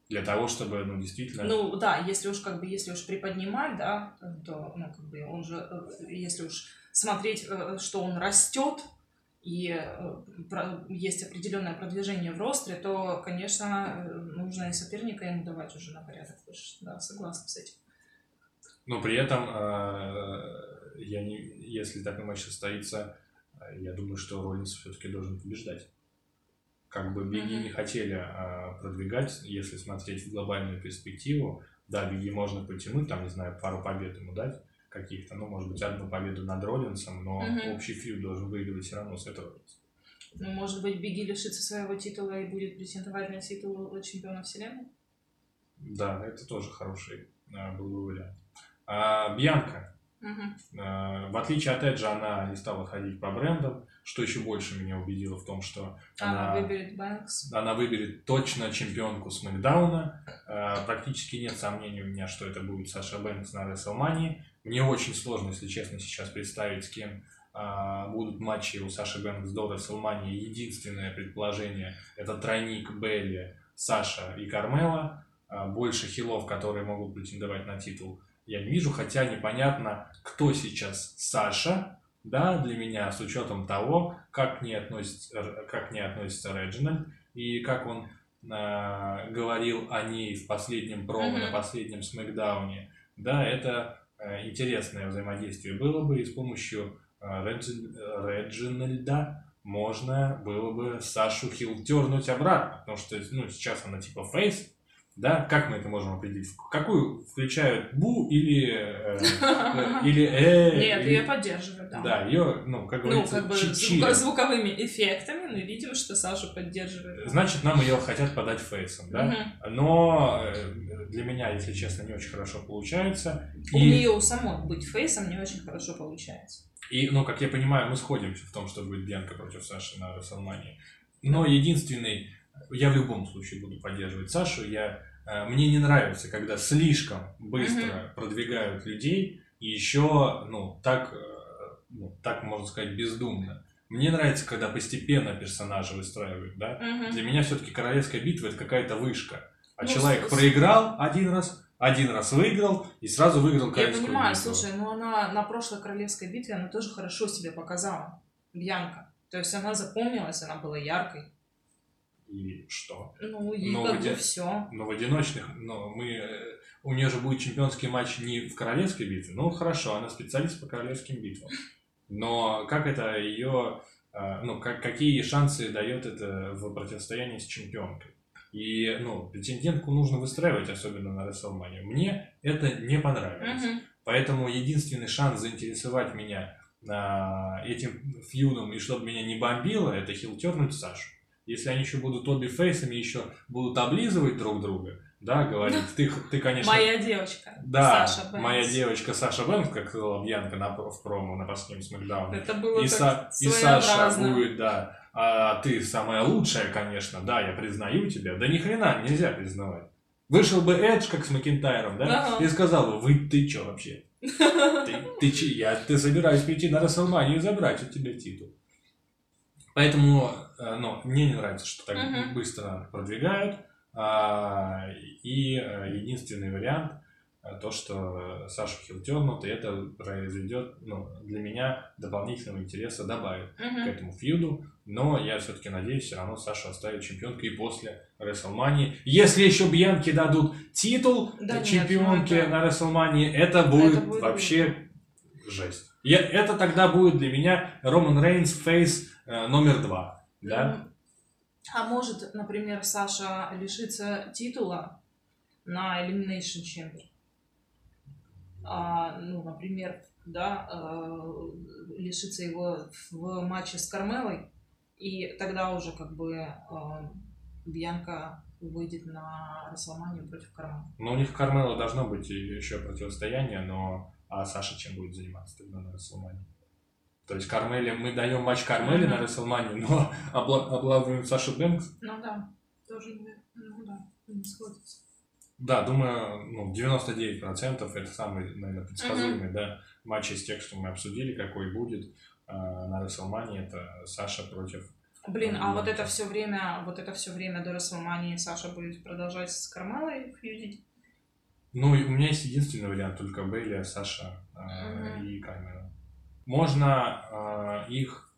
Для того, чтобы, ну, действительно... Ну да, если уж как бы, если уж приподнимать, да, то, ну, как бы он же, э, если уж смотреть, э, что он растет, и э, есть определенное продвижение в ростере, то, конечно, нужно и соперника ему давать уже на порядок выше. Да, согласна с этим. Но при этом, я не, если такой матч состоится, я думаю, что Роллинс все-таки должен побеждать. Как бы Мгм. не хотели э, продвигать, если смотреть в глобальную перспективу, Да, Бигги можно потянуть, там, не знаю, пару побед ему дать каких-то, ну, может быть, одну победу над Роллинсом, но Мгм. общий фьюд должен выигрывать все равно с этого. Ну, может быть, Бигги лишится своего титула и будет претендовать на титул чемпиона вселенной? Да, это тоже хороший а, был бы вариант. А, Бьянка, А, в отличие от Эджа, она не стала ходить по брендам, что еще больше меня убедило в том, что Она она, выберет Бэнкс. она выберет точно чемпионку Смакдауна. А, Практически нет сомнений у меня, что это будет Саша Бэнкс на WrestleMania. Мне очень сложно, если честно, сейчас представить, с кем а, будут матчи у Саши Бэнкс до WrestleMania. Единственное предположение – это тройник Белли, Саша и Кармела. Больше хилов, которые могут претендовать на титул, я не вижу, хотя непонятно, кто сейчас Саша, да, для меня, с учетом того, как к ней относится, как к ней относится Реджинальд, и как он а, говорил о ней в последнем промо, Мгм. на последнем смакдауне. Да, это э, интересное взаимодействие было бы, и с помощью э, Реджин- Реджинальда можно было бы Сашу Хилл тернуть обратно, потому что ну, сейчас она типа фейс, да, как мы это можем определить? Какую включают бу или э, или э, Нет, ее поддерживают, да. да, ее, ну, как Ну, говорится, как бы чилят. звуковыми эффектами мы видим, что Сашу поддерживает. Значит, нам ее хотят подать фейсом, да? Но э, для меня, если честно, не очень хорошо получается. У нее у самой быть фейсом не очень хорошо получается. и, ну, как я понимаю, мы сходимся в том, что будет Бьянка против Саши на WrestleMania. Но единственный, я в любом случае буду поддерживать Сашу. Я, э, мне не нравится, когда слишком быстро продвигают людей и еще, ну, так, э, ну, так можно сказать, бездумно. Мне нравится, когда постепенно персонажи выстраивают, да? Мгм. Для меня все-таки королевская битва это какая-то вышка. А Ну, человек с- проиграл один раз, один раз выиграл и сразу выиграл Я королевскую понимаю, битву. слушай, но она на прошлой королевской битве, она тоже хорошо себя показала. Бьянка. То есть она запомнилась, она была яркой. И что? Ну, и Ну, как где- бы все. Но в одиночных, но мы, э, у нее же будет чемпионский матч не в королевской битве. Ну хорошо, она специалист по королевским битвам. Но как это ее, э, ну как, какие шансы дает это в противостоянии с чемпионкой? И, ну, претендентку нужно выстраивать, особенно на WrestleMania. Мне это не понравилось. Поэтому единственный шанс заинтересовать меня а, этим фьюдом и чтобы меня не бомбило, это хилтернуть Сашу. Если они еще будут обе фейсами, еще будут облизывать друг друга, да, говорить, ты, ты конечно... Моя девочка. да, Саша Бэнкс. моя девочка Саша Бэнкс, как сказала Бьянка на, в промо на последнем смакдауне. Это было И, Са- и Саша будет, да, а ты самая лучшая, конечно, да, я признаю тебя. Да ни хрена нельзя признавать. Вышел бы Эдж, как с Макинтайром, да, Ага. и сказал бы, вы, ты чё вообще? Ты, ты, че- я, ты собираюсь прийти на Расселманию и забрать у тебя титул. Поэтому, э, ну, мне не нравится, что так Мгм. быстро продвигают. А, и э, единственный вариант, э, то, что Сашу Хилл тернут, и это произведет, ну, для меня дополнительного интереса добавит к Мгм. этому фьюду. Но я все-таки надеюсь, все равно Саша оставит чемпионкой и после WrestleMania. Если еще Бьянке дадут титул Да нет, чемпионки ну это- на WrestleMania, это будет, будет вообще жесть. Я, это тогда будет для меня Роман Рейнс фейс э, номер два. Да? Ну, А может, например, Саша лишится титула на Elimination Chamber? А, ну, например, да, э, лишится его в матче с Кармелой, и тогда уже как бы э, Бьянка выйдет на Расселманию против Кармелы. Но у них Кармела должно быть еще противостояние, но а Саша чем будет заниматься тогда на WrestleMania? То есть Кармеле, мы даем матч Кармеле на Мгм. WrestleMania, но обла- облавливаем Сашу Бэнкс. Ну да, тоже не, ну да, не сходится. Да, думаю, ну, 99% это самый, наверное, предсказуемый, да, матч из тех, что мы обсудили, какой будет э, на WrestleMania, это Саша против... Блин, а вот это все время, вот это все время до Расселмании Саша будет продолжать с Кармелой фьюдить? Ну, у меня есть единственный вариант, только Бейли, Саша э, Мгм. и Кармела. Можно э, их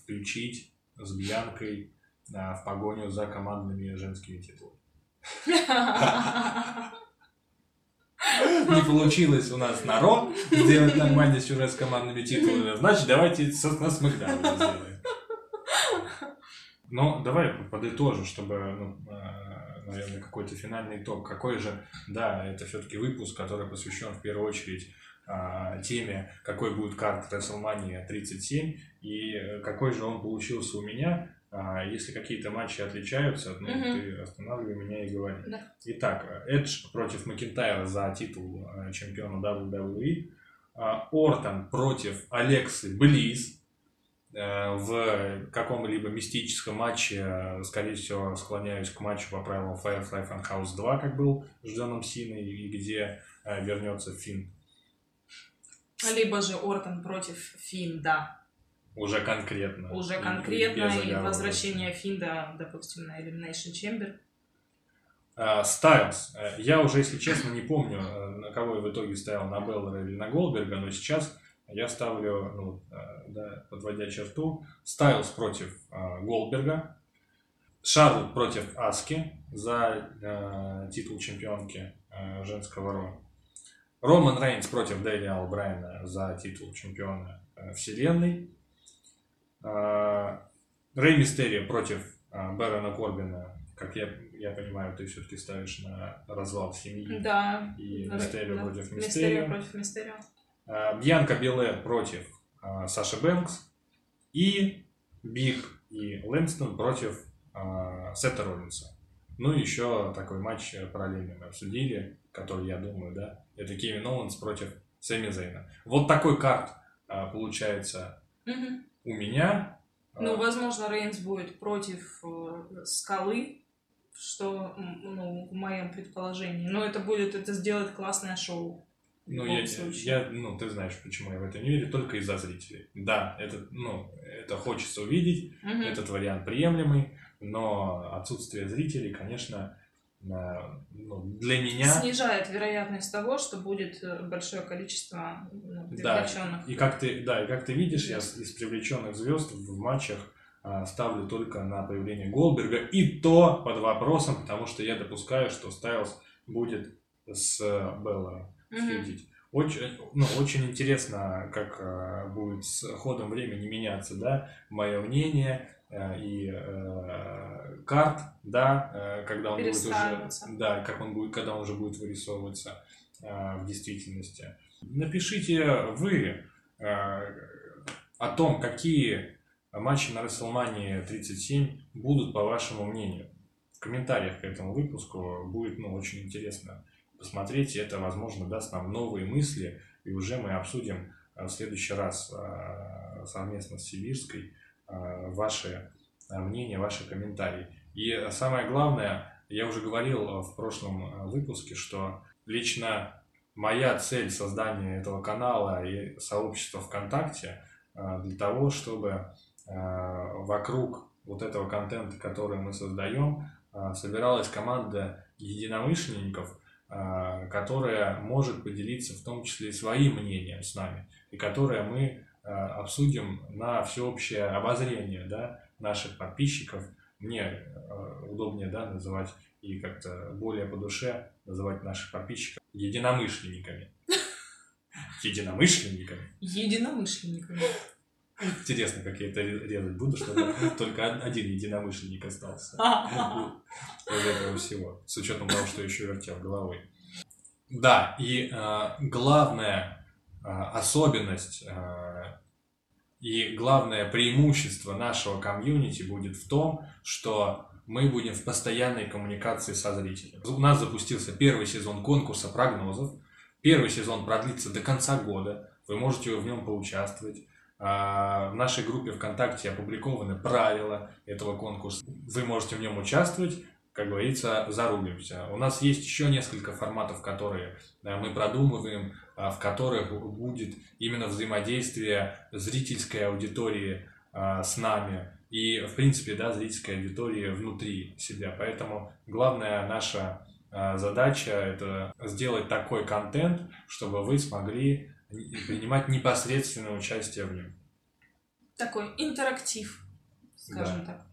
включить с Бьянкой э, в погоню за командными женскими титулами. Не получилось у нас на Ро сделать нормальный сюжет с командными титулами, значит, давайте с- на Смакдауне сделаем. Но давай подытожу, чтобы ну, э, наверное, какой-то финальный итог. Какой же, да, это все-таки выпуск, который посвящен в первую очередь теме, какой будет карт WrestleMania 37 и какой же он получился у меня. А, если какие-то матчи отличаются, ну, Мгм. ты останавливай меня и говори. Да. Итак, Эдж против Макинтайра за титул э, чемпиона WWE. А, Ортон против Алексы Близ э, в каком-либо мистическом матче, э, скорее всего, склоняюсь к матчу по правилам Firefly Funhouse 2, как был с Джоном Синой, и где э, вернется Финн. Либо же Ортон против Финда. Уже конкретно. Уже И- конкретно, и оговорок. возвращение Финда, допустим, на Elimination Chamber. Стайлз. Э, Я уже, если честно, не помню, э, на кого я в итоге ставил, на Беллера или на Голдберга, но сейчас я ставлю, ну, э, да, подводя черту, Стайлз против Голдберга, Шарлот против Аски за титул чемпионки женского Ро. Роман Рейнс против Дэниела Брайана за титул чемпиона э, вселенной. Э, Рэй Мистерио против э, Бэрона Корбина. Как я, я понимаю, ты все-таки ставишь на развал семьи. Да. И Мистерио да. против Мистерио Мистерио. против Мистерио. Э, Бьянка Белэр против Саши Бэнкс. И Big E Langston против Сета Роллинса. Ну и еще такой матч параллельно мы обсудили, который, я думаю, да, это Кевин Оуэнс против Сами Зейна. Вот такой card э, получается Мгм. у меня. Э, Ну, возможно, Рейнс будет против э, скалы, что, ну, в моем предположении. Но это будет, это сделает классное шоу. Ну, я, случае. я, ну, ты знаешь, почему я в это не верю, только из-за зрителей. Да, это, ну, это хочется увидеть, Мгм. этот вариант приемлемый, но отсутствие зрителей, конечно, ну, для меня... Снижает вероятность того, что будет э, большое количество ну, Да, привлеченных. И как ты, да, и как ты видишь, я из привлеченных звезд в матчах а, ставлю только на появление Голдберга, и то под вопросом, потому что я допускаю, что Стайлз будет с Белларом Мгм. следить. Очень, ну, очень интересно, как э, будет с ходом времени меняться, да, мое мнение э, и э, карт, да, э, когда он будет уже, да, как он будет, когда он уже будет вырисовываться э, в действительности. Напишите вы э, о том, какие матчи на WrestleMania 37 будут, по вашему мнению. В комментариях к этому выпуску будет ну, очень интересно посмотреть. Это, возможно, даст нам новые мысли. И уже мы обсудим э, в следующий раз э, совместно с Сибирской э, ваши э, мнения, ваши комментарии. И самое главное, я уже говорил э, в прошлом э, выпуске, что лично моя цель создания этого канала и сообщества ВКонтакте э, для того, чтобы э, вокруг вот этого контента, который мы создаем, э, собиралась команда единомышленников, э, которая может поделиться в том числе своим мнением с нами, и которое мы э, обсудим на всеобщее обозрение да, наших подписчиков. Мне э, удобнее да, называть и как-то более по душе называть наших подписчиков единомышленниками. Единомышленниками. Единомышленниками. Интересно, как я это ре- резать буду, чтобы только од- один единомышленник остался из этого всего, с учетом того, что еще вертел головой. Да, и э, главная э, особенность э, и главное преимущество нашего комьюнити будет в том, что мы будем в постоянной коммуникации со зрителем. У нас запустился первый сезон конкурса прогнозов. Первый сезон продлится до конца года. Вы можете в нем поучаствовать. А, В нашей группе ВКонтакте опубликованы правила этого конкурса. Вы можете в нем участвовать, как говорится, зарубимся. У нас есть еще несколько форматов, которые э, мы продумываем, а, в которых будет именно взаимодействие зрительской аудитории а, с нами и, в принципе, да, зрительской аудитории внутри себя. Поэтому главная наша задача – это сделать такой контент, чтобы вы смогли принимать непосредственное участие в нем. Такой интерактив, скажем так.